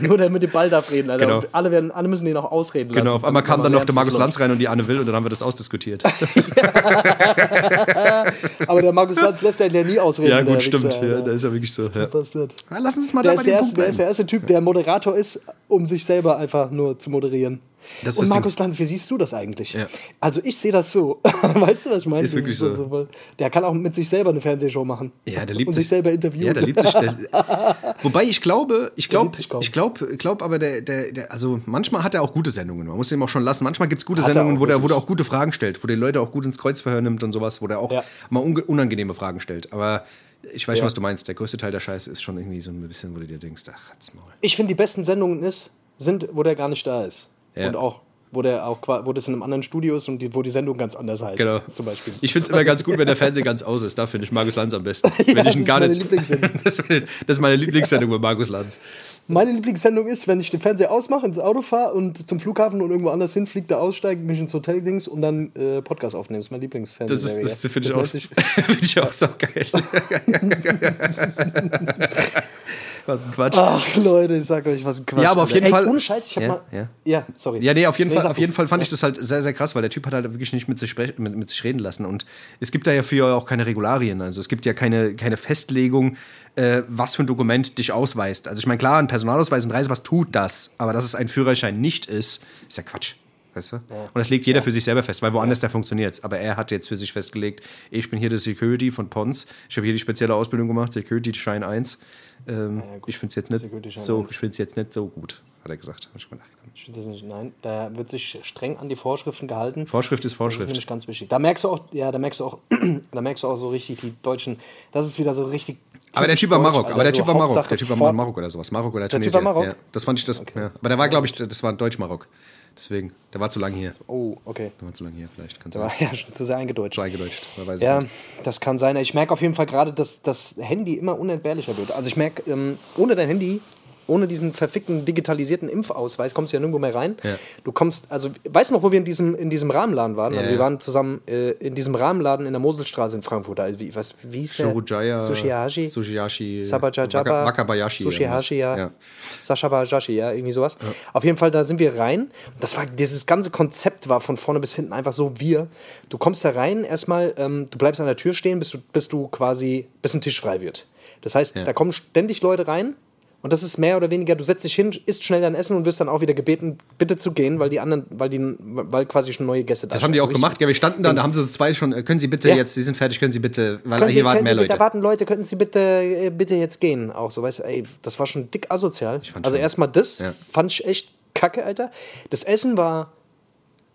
Nur der mit dem Ball darf reden, Alter. Genau. Und alle, werden, alle müssen den auch ausreden lassen. Genau, auf einmal kam dann noch der Markus Lanz rein und die Anne Will und dann haben wir das ausdiskutiert. Aber der Markus Lanz lässt ja nie ausreden. ja, der gut, stimmt. Wichser, Ja, da ist ja wirklich so. Ja. Ja, lass uns mal Der da ist bei der, dem erste, Punkt der ist der erste Typ, der Moderator ist, um sich selber einfach nur zu moderieren. Das Und Markus Lanz, wie siehst du das eigentlich? Ja. Also ich sehe das so. weißt du, was ich meine? Ist Das wirklich so. voll- der kann auch mit sich selber eine Fernsehshow machen. Ja, der liebt Und sich. sich selber interviewen. Ja, der liebt sich. Der, wobei ich glaube, ich glaube, ich glaube, glaub aber der, der, der, also manchmal hat er auch gute Sendungen. Man muss ihm auch schon lassen. Manchmal gibt es gute Hat Sendungen, wo der, wo der auch gute Fragen stellt, wo der Leute auch gut ins Kreuzverhör nimmt und sowas, wo der auch Ja. mal unangenehme Fragen stellt. Aber ich weiß schon, Ja. was du meinst. Der größte Teil der Scheiße ist schon irgendwie so ein bisschen, wo du dir denkst, ach, halt's Maul. Ich finde, die besten Sendungen ist, sind, wo der gar nicht da ist. Ja. Und auch, wo der auch wo das in einem anderen Studio ist und die, wo die Sendung ganz anders heißt. Genau. Zum Beispiel. Ich finde es immer ganz gut, wenn der Fernseher ganz aus ist. Da finde ich Markus Lanz am besten. wenn das ich ihn ist gar meine nicht. Lieblingssendung. das, ist meine, das ist meine Lieblingssendung bei Markus Lanz. Meine Lieblingssendung ist, wenn ich den Fernseher ausmache, ins Auto fahre und zum Flughafen und irgendwo anders hinfliege, da aussteige, mich ins Hotel dings und dann äh, Podcast aufnehme. Das ist mein Das, Lieblingsfernsehserie. ist, das finde ich, find ich auch so geil. Was ein Quatsch. Ach, Leute, ich sag euch, was ein Quatsch. Ja, aber auf jeden Ey, Fall- Ohne Scheiß, ich hab Ja, mal. ja. ja, sorry. Ja, nee, auf jeden, Nee, Fall, auf jeden Fall fand ich das halt sehr, sehr krass, weil der Typ hat halt wirklich nicht mit sich, mit, mit sich reden lassen. Und es gibt da ja für auch keine Regularien. Also es gibt ja keine, keine Festlegung, äh, was für ein Dokument dich ausweist. Also ich meine, klar, ein Personalausweis und Reisepass tut das, aber dass es ein Führerschein nicht ist, ist ja Quatsch. Weißt du? Und das legt jeder für sich selber fest, weil woanders da funktioniert Aber er hat jetzt für sich festgelegt, ich bin hier der Security von Pons. Ich habe hier die spezielle Ausbildung gemacht, Security Schein 1. Ähm, ich finde es jetzt nicht so, 1. ich finde es jetzt nicht so gut, hat er gesagt. Ich gedacht. Ich das nicht, nein, da wird sich streng an die Vorschriften gehalten. Vorschrift ist Das ist Vorschrift. nämlich ganz wichtig. Da merkst du auch, ja, da merkst du auch, da merkst du auch so richtig die Deutschen. Das ist wieder so richtig. Aber der Typ war typisch Marok, deutsch, aber der Alter, Typ war so Marok, Hauptsache der Typ war Marok oder sowas. Marok oder Der Typ war Marok? Ja, das fand ich das. Ja. Aber der war, glaube ich, das war ein Deutsch-Marok. Deswegen, der war zu lang hier. Oh, okay. Der war zu lang hier, vielleicht. Kann Der war ja schon zu sehr eingedeutscht. Zu eingedeutscht. Man weiß es Ja, das kann sein. Ich merke auf jeden Fall gerade, dass das Handy immer unentbehrlicher wird. Also ich merke, ähm, ohne dein Handy, ohne diesen verfickten digitalisierten Impfausweis kommst du ja nirgendwo mehr rein. Ja. Du kommst, also weißt du noch, wo wir in diesem, in diesem Rahmenladen waren? Also Ja, wir ja. waren zusammen äh, in diesem Rahmenladen in der Moselstraße in Frankfurt. Also wie, was, wie hieß der? Shurujaya. Sushihashi. Sushihashi. Sabajajaba. Waka- Wakabayashi. Sushihashi, ja. ja. Sascha Bajashi, ja, irgendwie sowas. Auf jeden Fall, da sind wir rein. Das war, dieses ganze Konzept war von vorne bis hinten einfach so wir. Du kommst da rein, erstmal, ähm, du bleibst an der Tür stehen, bis du, bis du quasi, bis ein Tisch frei wird. Das heißt, Ja. da kommen ständig Leute rein. Und das ist mehr oder weniger, du setzt dich hin, isst schnell dein Essen und wirst dann auch wieder gebeten, bitte zu gehen, weil die anderen, weil die, weil quasi schon neue Gäste da Das haben die sind. auch So gemacht. Ja, wir standen da, da haben sie zwei schon. äh, Können Sie bitte Ja. jetzt, Sie sind fertig, können Sie bitte, weil Können Sie, hier warten können mehr Sie Leute. warten, Leute, könnten Sie bitte, äh, bitte jetzt gehen? Auch so, weißt du, ey, das war schon dick asozial. Also erstmal das Ja. fand ich echt kacke, Alter. Das Essen war,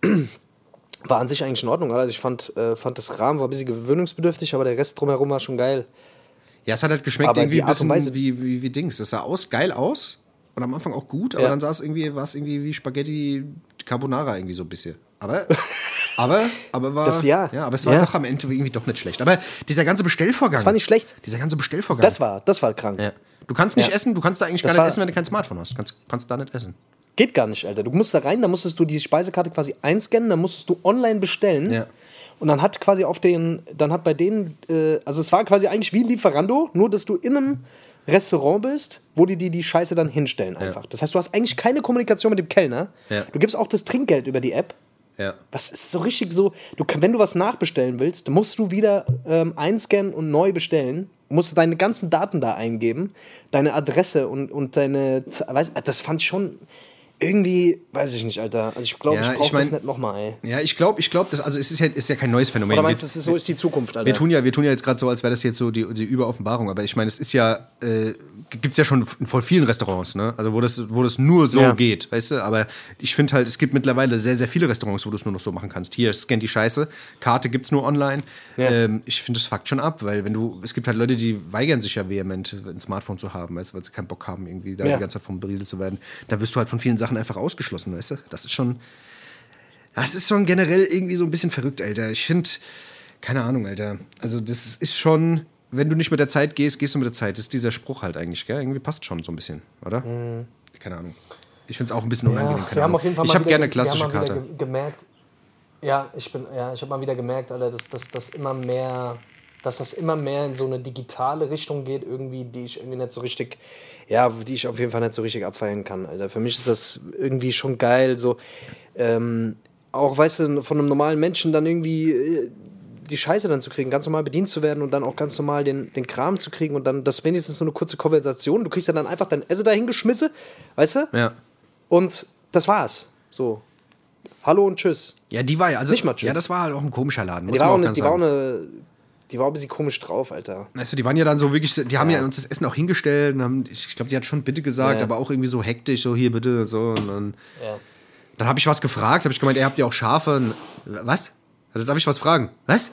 war an sich eigentlich in Ordnung. Also ich fand, äh, fand das Rahmen war ein bisschen gewöhnungsbedürftig, aber der Rest drumherum war schon geil. Ja, es hat halt geschmeckt Aber irgendwie ein bisschen Weise- wie, wie, wie Dings. Das sah aus, geil aus. Und am Anfang auch gut, aber Ja. dann sah es irgendwie, war es irgendwie wie Spaghetti Carbonara irgendwie so ein bisschen. Aber, aber, aber war, Das- ja. aber es war Ja. doch am Ende irgendwie doch nicht schlecht. Aber dieser ganze Bestellvorgang. Das war nicht schlecht. Dieser ganze Bestellvorgang. Das war, das war krank. ja. Du kannst nicht Ja. essen, du kannst da eigentlich Das gar nicht essen, wenn du kein Smartphone hast. Du kannst, kannst da nicht essen. Geht gar nicht, Alter. Du musst da rein, dann musstest du die Speisekarte quasi einscannen, dann musstest du online bestellen. Ja. Und dann hat quasi auf den, dann hat bei denen, äh, also es war quasi eigentlich wie Lieferando, nur dass du in einem Restaurant bist, wo die die, die Scheiße dann hinstellen einfach. Das heißt, du hast eigentlich keine Kommunikation mit dem Kellner. Ja. Du gibst auch das Trinkgeld über die App. Ja. Das ist so richtig so, du, wenn du was nachbestellen willst, musst du wieder ähm, einscannen und neu bestellen. Musst du deine ganzen Daten da eingeben, deine Adresse und, und deine, weiß, das fand ich schon irgendwie, weiß ich nicht, Alter. Also ich glaube, Ja, ich ich brauche mein- das nicht nochmal, ey. Ja, ich glaube, ich glaube, das also es ist ja, ist ja kein neues Phänomen. Oder meinst du, so ist die Zukunft, Alter? Wir tun ja, wir tun ja jetzt gerade so, als wäre das jetzt so die, die Überoffenbarung, aber ich meine, es ist ja, äh, gibt es ja schon in voll vielen Restaurants, ne? Also wo das, wo das nur so Ja. geht, weißt du? Aber ich finde halt, es gibt mittlerweile sehr, sehr viele Restaurants, wo du es nur noch so machen kannst. Hier, scan die Scheiße, Karte gibt es nur online. Ja. Ähm, ich finde, das fuckt schon ab, weil wenn du, es gibt halt Leute, die weigern sich ja vehement, ein Smartphone zu haben, weißt du, weil sie keinen Bock haben, irgendwie da die ganze Zeit vom berieselt zu werden. Da wirst du halt von vielen Sachen einfach ausgeschlossen, weißt du? Das ist schon, das ist schon generell irgendwie so ein bisschen verrückt, Alter. Ich finde, keine Ahnung, Alter. Also, das ist schon, wenn du nicht mit der Zeit gehst, gehst du mit der Zeit. Das ist dieser Spruch halt eigentlich, gell? Irgendwie passt schon so ein bisschen, oder? Keine Ahnung. Ich finde es auch ein bisschen unangenehm. Ja, wir haben auf jeden Fall ich habe gerne wir klassische wieder Karte. ge- gemerkt, ja, ich bin, ja, ich habe mal wieder gemerkt, Alter, dass, dass, dass immer mehr, dass das immer mehr in so eine digitale Richtung geht, irgendwie, die ich irgendwie nicht so richtig, ja, die ich auf jeden Fall nicht so richtig abfeiern kann, Alter. Für mich ist das irgendwie schon geil, so, ähm, auch, weißt du, von einem normalen Menschen dann irgendwie äh, die Scheiße dann zu kriegen, ganz normal bedient zu werden und dann auch ganz normal den, den Kram zu kriegen und dann das wenigstens so eine kurze Konversation. Du kriegst ja dann einfach dein Essen dahin geschmissen, weißt du? Ja. Und das war's. So. Hallo und tschüss. Ja, die war ja, also, Nicht mal tschüss. ja, das war halt auch ein komischer Laden. Die war, auch die, war auch eine, die war ein bisschen komisch drauf, Alter. Weißt du, die waren ja dann so wirklich, die haben ja, Ja. uns das Essen auch hingestellt und haben, ich glaube, die hat schon bitte gesagt, Ja. aber auch irgendwie so hektisch, so hier bitte und so. Und dann, Ja. dann habe ich was gefragt, habe ich gemeint, ihr habt ja auch Schafe. Und, was? Also darf ich was fragen? Was?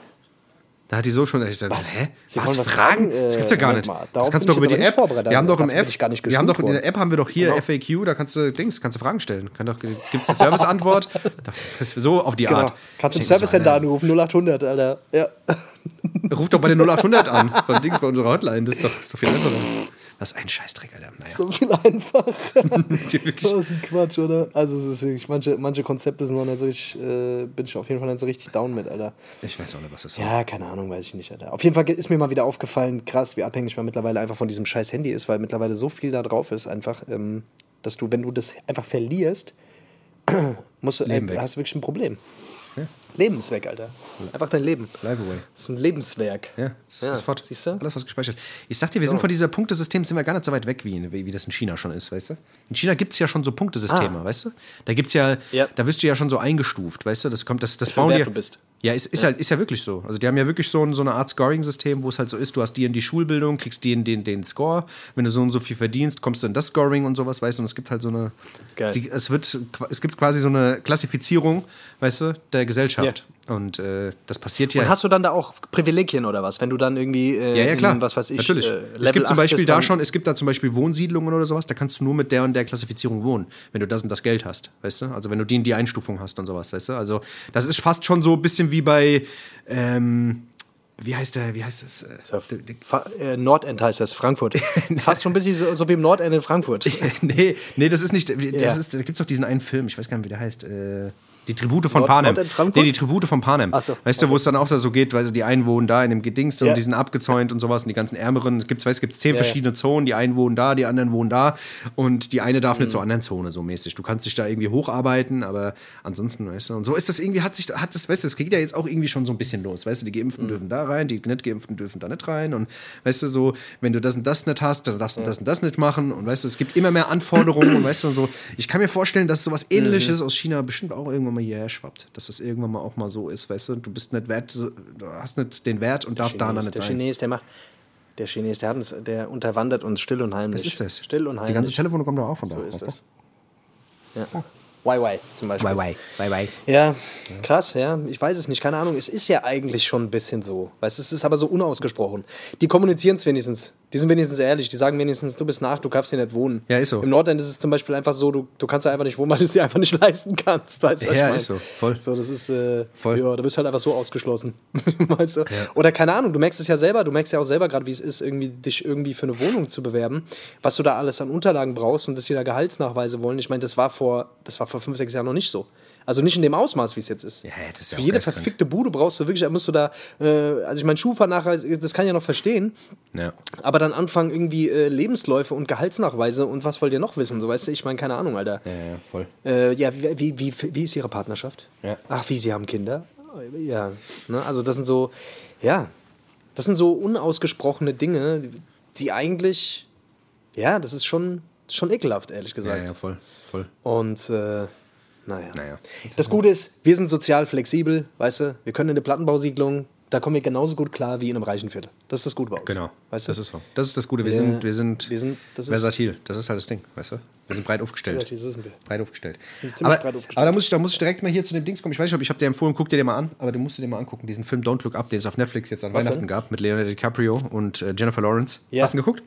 Da hat die so schon, ich sag, Was? hä? Sie was wollen was fragen? fragen? das gibt's ja Äh, gar Moment nicht. das kannst du doch über die App. Wir haben doch im F, gar wir haben doch in der App haben wir doch hier Genau. FAQ, da kannst du Dings, kannst du Fragen stellen. Kann doch, gibt's eine Serviceantwort? So auf die Genau. Art. Kannst du im Service Center anrufen, 0800, Alter. Ja. Ruf doch bei den 0800 an. Von Dings bei unserer Hotline. Das ist doch, ist doch viel einfacher. Was ein Scheißdreck, Alter. Naja. So viel einfacher. das ist ein Quatsch, oder? Also es ist wirklich, manche, manche Konzepte sind noch nicht so richtig, äh, bin ich auf jeden Fall nicht so richtig down mit, Alter. Ich weiß auch nicht, was das ist. Ja, keine Ahnung, weiß ich nicht, Alter. Auf jeden Fall ist mir mal wieder aufgefallen, krass, wie abhängig man mittlerweile einfach von diesem scheiß Handy ist, weil mittlerweile so viel da drauf ist, einfach, ähm, dass du, wenn du das einfach verlierst, musst, du- äh, hast du wirklich ein Problem. Ja. Leben ist weg, Alter. Einfach dein Leben. Live away. Das ist ein Lebenswerk. Ja, das Ja, ist fort. siehst du? Alles was gespeichert. Ich sag dir, wir So. sind von dieser Punktesystem sind wir gar nicht so weit weg, wie, wie, wie das in China schon ist, weißt du? In China gibt es ja schon so Punktesysteme, Ah. weißt du? Da gibt's ja, Ja. da wirst du ja schon so eingestuft, weißt du? Das kommt, das, das bauen die. du bist. Ja, ist, ist, Halt, ist ja wirklich so. Also die haben ja wirklich so, ein, so eine Art Scoring-System, wo es halt so ist, du hast die in die Schulbildung, kriegst die in den, den Score, wenn du so und so viel verdienst, kommst du in das Scoring und sowas, weißt du, und es gibt halt so eine, Geil. Die, es wird, es gibt quasi so eine Klassifizierung, weißt du, der Gesellschaft. Und äh, das passiert ja. Und hast du dann da auch Privilegien oder was, wenn du dann irgendwie äh, Ja, ja, klar. in, was weiß ich, Natürlich. äh, es gibt zum 8 Beispiel da schon, es gibt da zum Beispiel Wohnsiedlungen oder sowas, da kannst du nur mit der und der Klassifizierung wohnen, wenn du das und das Geld hast, weißt du? Also wenn du die und die Einstufung hast und sowas, weißt du? Also das ist fast schon so ein bisschen wie bei, ähm, wie heißt der, wie heißt das? Äh, äh, Nordend heißt das, Frankfurt. Fast schon ein bisschen so, so wie im Nordend in Frankfurt. nee, nee, das ist nicht, das Ja. ist, da gibt es doch diesen einen Film, ich weiß gar nicht, wie der heißt, äh, die Tribute von Nord- Panem. Nord? Nee, die Tribute von Panem. So, Weißt du, wo es dann auch da so geht, weil die einen wohnen da in dem Gedings Ja. und die sind abgezäunt und sowas und die ganzen Ärmeren. Es gibt, es zehn Ja, ja. verschiedene Zonen, die einen wohnen da, die anderen wohnen da und die eine darf Mhm. nicht zur anderen Zone so mäßig. Du kannst dich da irgendwie hocharbeiten, aber ansonsten, weißt du, und so ist das irgendwie, hat sich, hat das, weißt du, das geht ja jetzt auch irgendwie schon so ein bisschen los. Weißt du, die Geimpften Mhm. dürfen da rein, die nicht Geimpften dürfen da nicht rein und weißt du, so, wenn du das und das nicht hast, dann darfst du das und das nicht machen und weißt du, es gibt immer mehr Anforderungen und weißt du, und so. Ich kann mir vorstellen, dass sowas Mhm. ähnliches aus China bestimmt auch irgendwann mal hierher schwappt. Dass das irgendwann mal auch mal so ist, weißt du, du bist nicht wert, du hast nicht den Wert und darfst da dann nicht der sein. Chines, der macht. Der Chines, der, hat uns, der unterwandert uns still und heimlich. Was ist das? Still und heimlich. Die ganze Telefone kommt doch auch von da. So ist das. Ja. YY zum Beispiel. Bye bye. Ja, krass, ja. Ich weiß es nicht, keine Ahnung. Es ist ja eigentlich schon ein bisschen so. Weißt du, es ist aber so unausgesprochen. Die kommunizieren es wenigstens. Die sind wenigstens ehrlich. Die sagen wenigstens, du bist nach, du darfst hier nicht wohnen. Ja, ist so. Im Nordend ist es zum Beispiel einfach so, du, du kannst da einfach nicht wohnen, weil du es dir einfach nicht leisten kannst. Weißt Ja, ich mein? ist so, voll. So, das ist, äh, Voll. ja, du bist halt einfach so ausgeschlossen. weißt du? Oder keine Ahnung, du merkst es ja selber, du merkst ja auch selber gerade, wie es ist, irgendwie, dich irgendwie für eine Wohnung zu bewerben, was du da alles an Unterlagen brauchst und dass die da Gehaltsnachweise wollen. Ich meine, das war vor, das war vor fünf, sechs Jahren noch nicht so. Also nicht in dem Ausmaß, wie es jetzt ist. Ja, das ist ja Für jede verfickte Bude brauchst du wirklich, da musst du da, äh, also ich meine, Schufa-Nachweis, das kann ich ja noch verstehen, Ja. aber dann anfangen irgendwie äh, Lebensläufe und Gehaltsnachweise und was wollt ihr noch wissen, so weißt du, ich meine, keine Ahnung, Alter. Ja, ja, voll. Äh, ja, wie, wie, wie, wie ist Ihre Partnerschaft? Ja. Ach, wie, Sie haben Kinder? Ja, ne? also das sind so, ja, das sind so unausgesprochene Dinge, die eigentlich, ja, das ist schon, schon ekelhaft, ehrlich Ja, gesagt. ja, voll, voll. Und, äh, naja. Naja. Das Gute ist, wir sind sozial flexibel, weißt du, wir können in eine Plattenbausiedlung, da kommen wir genauso gut klar wie in einem reichen Viertel. Das ist das Gute bei uns. Genau, Weißt du? das ist so. Das ist das Gute. Wir, Wir- sind, wir, sind, wir sind- das versatil. Das ist halt das Ding, weißt du? Wir sind breit aufgestellt. Ja, so sind wir. Breit aufgestellt. sind ziemlich aber, breit aufgestellt. aber da muss, ich, da muss ich direkt mal hier zu dem Dings kommen. Ich weiß nicht, ob ich habe dir empfohlen, guck dir den mal an, aber du musst dir den mal angucken. Diesen Film Don't Look Up, den es auf Netflix jetzt an Was Weihnachten denn? gab, mit Leonardo DiCaprio und äh, Jennifer Lawrence. Ja. Hast du ihn geguckt?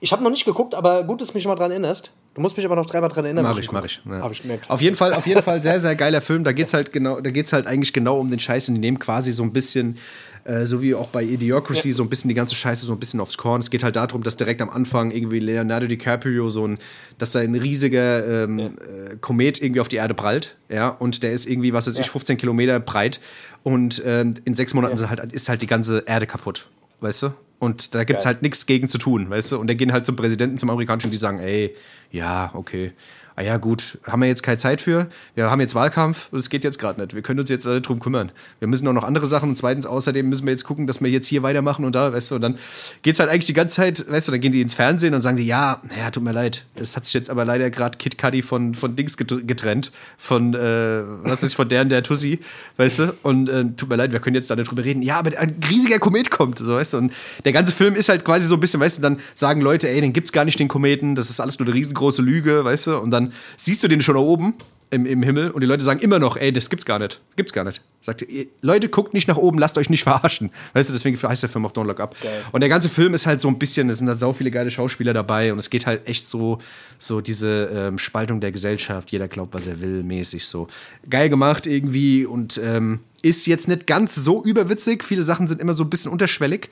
Ich habe noch nicht geguckt, aber gut, dass du mich mal dran erinnerst. Du musst mich aber noch dreimal dran erinnern. Mach ich, mach ich. Ja. Hab ich gemerkt. Auf jeden Fall, auf jeden Fall sehr, sehr geiler Film. Da geht's halt genau, da geht's halt eigentlich genau um den Scheiß und die nehmen quasi so ein bisschen, äh, so wie auch bei Idiocracy, so ein bisschen die ganze Scheiße so ein bisschen aufs Korn. Es geht halt darum, dass direkt am Anfang irgendwie Leonardo DiCaprio so ein, dass da ein riesiger ähm, äh, Komet irgendwie auf die Erde prallt, ja, und der ist irgendwie, was weiß ich, 15 Kilometer breit und ähm, in sechs Monaten halt, ist halt die ganze Erde kaputt, weißt du? Und da gibt's Geil. halt nichts gegen zu tun, weißt du? Und der gehen halt zum Präsidenten, zum amerikanischen, die sagen, ey, ja, okay. Ah ja, gut, haben wir jetzt keine Zeit für. Wir haben jetzt Wahlkampf, das geht jetzt gerade nicht. Wir können uns jetzt alle drum kümmern. Wir müssen auch noch andere Sachen und zweitens außerdem müssen wir jetzt gucken, dass wir jetzt hier weitermachen und da, weißt du, und dann geht's halt eigentlich die ganze Zeit, weißt du, dann gehen die ins Fernsehen und sagen die, ja, naja, tut mir leid. Das hat sich jetzt aber leider gerade Kid Cudi von, von Dings getr- getrennt, von, äh, was ist, von der und der Tussi, weißt du, und äh, tut mir leid, wir können jetzt da nicht drüber reden. Ja, aber ein riesiger Komet kommt, so, weißt du, und der ganze Film ist halt quasi so ein bisschen, weißt du, dann sagen Leute, ey, den gibt's gar nicht, den Kometen, das ist alles nur eine riesengroße Lüge, weißt du, und dann dann siehst du den schon da oben im, im Himmel und die Leute sagen immer noch, ey, das gibt's gar nicht. Gibt's gar nicht. Sagt, ihr, Leute, guckt nicht nach oben, lasst euch nicht verarschen. Weißt du, deswegen heißt der Film auch Don't Look Up. Geil. Und der ganze Film ist halt so ein bisschen, es sind halt sau viele geile Schauspieler dabei und es geht halt echt so, so diese ähm, Spaltung der Gesellschaft, jeder glaubt, was er will, mäßig so. Geil gemacht irgendwie und ähm, ist jetzt nicht ganz so überwitzig. Viele Sachen sind immer so ein bisschen unterschwellig,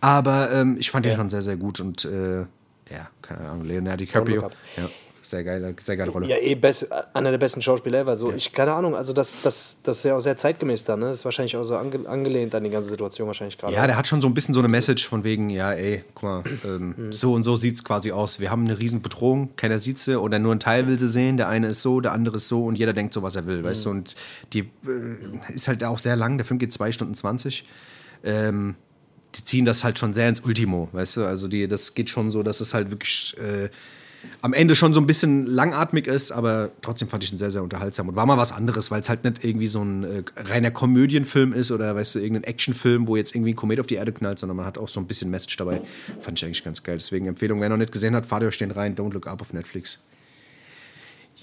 aber ähm, ich fand ihn Ja. schon sehr, sehr gut und äh, ja, keine Ahnung, Leonardo DiCaprio. Ja, sehr geile, sehr geile Rolle. Ja, eh best, einer der besten Schauspieler ever. So, ich, keine Ahnung, also das, das, das ist ja auch sehr zeitgemäß da, ne? Das ist wahrscheinlich auch so ange, angelehnt an die ganze Situation wahrscheinlich gerade. Ja, der hat schon so ein bisschen so eine Message von wegen, ja, ey, guck mal, ähm, so und so sieht's quasi aus. Wir haben eine riesen Bedrohung, keiner sieht sie oder nur ein Teil will sie sehen. Der eine ist so, der andere ist so und jeder denkt so, was er will, weißt du. Und die äh, ist halt auch sehr lang, der Film geht zwei Stunden 20. Ähm, die ziehen das halt schon sehr ins Ultimo, weißt du. Also die, das geht schon so, dass es halt wirklich äh, am Ende schon so ein bisschen langatmig ist, aber trotzdem fand ich ihn sehr, sehr unterhaltsam und war mal was anderes, weil es halt nicht irgendwie so ein äh, reiner Komödienfilm ist oder weißt du, irgendein Actionfilm, wo jetzt irgendwie ein Komet auf die Erde knallt, sondern man hat auch so ein bisschen Message dabei. Fand ich eigentlich ganz geil. Deswegen Empfehlung, wer noch nicht gesehen hat, fahrt euch den rein. Don't Look Up auf Netflix.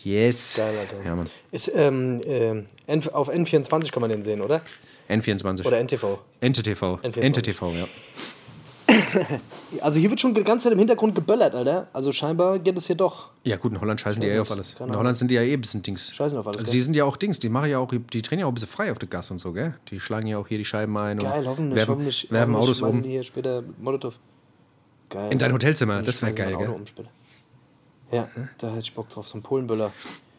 Yes. Geil, Alter. Ja, Mann. Ist, ähm, ähm, N, auf N24 kann man den sehen, oder? N24. Oder NTV. NTTV. N24. NTTV, ja. Also hier wird schon die ganze Zeit im Hintergrund geböllert, Alter. Also scheinbar geht es hier doch. Ja, gut, in Holland scheißen die weiß eh auf alles. In. Holland sind die ja eh ein bisschen Dings. Scheißen auf alles, Also gell? die sind ja auch Dings, die machen ja auch, die drehen ja auch ein bisschen frei auf der Gas und so, gell? Die schlagen ja auch hier die Scheiben ein und Geil, hoffentlich, werfen, hoffentlich. werfen hoffentlich Autos um. die hier später Molotow. Geil. In dein Hotelzimmer, das wär schmeißen die geil, gell? um. Ja, da hätte ich Bock drauf. So ein Polenböller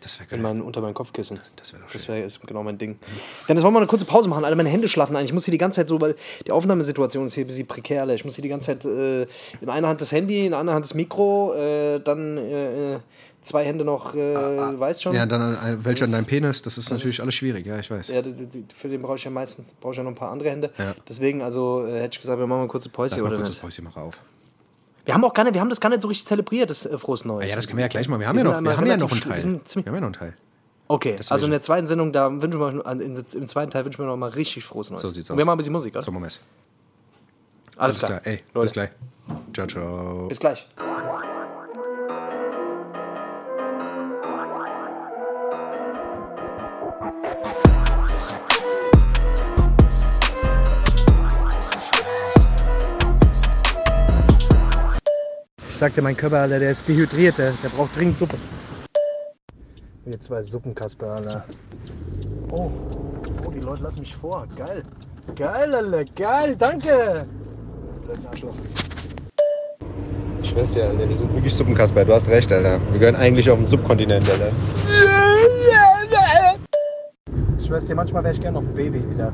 Das wäre in geil. mein, unter mein Kopfkissen. Das wäre doch Das schön. wäre ist genau mein Ding. Dann wollen wir eine kurze Pause machen. Alle meine Hände schlafen ein. Ich muss hier die ganze Zeit so, weil die Aufnahmesituation ist hier ein bisschen prekär. Alter. Ich muss hier die ganze Zeit äh, in einer Hand das Handy, in der anderen Hand das Mikro, äh, dann äh, zwei Hände noch, äh, weißt schon? Ja, dann welcher an deinem Penis, das ist natürlich alles schwierig, ja, ich weiß. Ja, für den brauche ich ja meistens brauche ich ja noch ein paar andere Hände. Ja. Deswegen, also äh, hätte ich gesagt, wir machen mal eine kurze Pause Lass hier, mal oder kurz das? Päuschen, mach auf. Wir haben auch gar nicht, wir haben das gar nicht so richtig zelebriert, das äh, frohes Neues. Ah, ja, das können wir ja gleich mal. Wir haben, Wir ja noch, wir haben ja noch einen Teil. wir Wir haben ja noch einen Teil. Okay, also in der zweiten Sendung, da wünschen wir im zweiten Teil wünschen wir noch mal richtig frohes Neues. So sieht's Und aus. wir machen ein bisschen Musik, oder? So, Moment. Alles klar. Ey, Leute, bis gleich. Ciao, ciao. Bis gleich. Sagte, mein Körper, Alter, der ist dehydriert, der, der braucht dringend Suppe. Hier zwei Suppenkasper, Alter. Oh, oh, die Leute lassen mich vor. Geil. Geil, Alter, geil, danke. Blödes Arschloch. Ich schwör's dir, Alter, wir sind wirklich Suppenkasper. Du hast recht, Alter. Wir gehören eigentlich auf den Subkontinent, Alter. Dir, manchmal wäre ich gerne noch ein Baby wieder.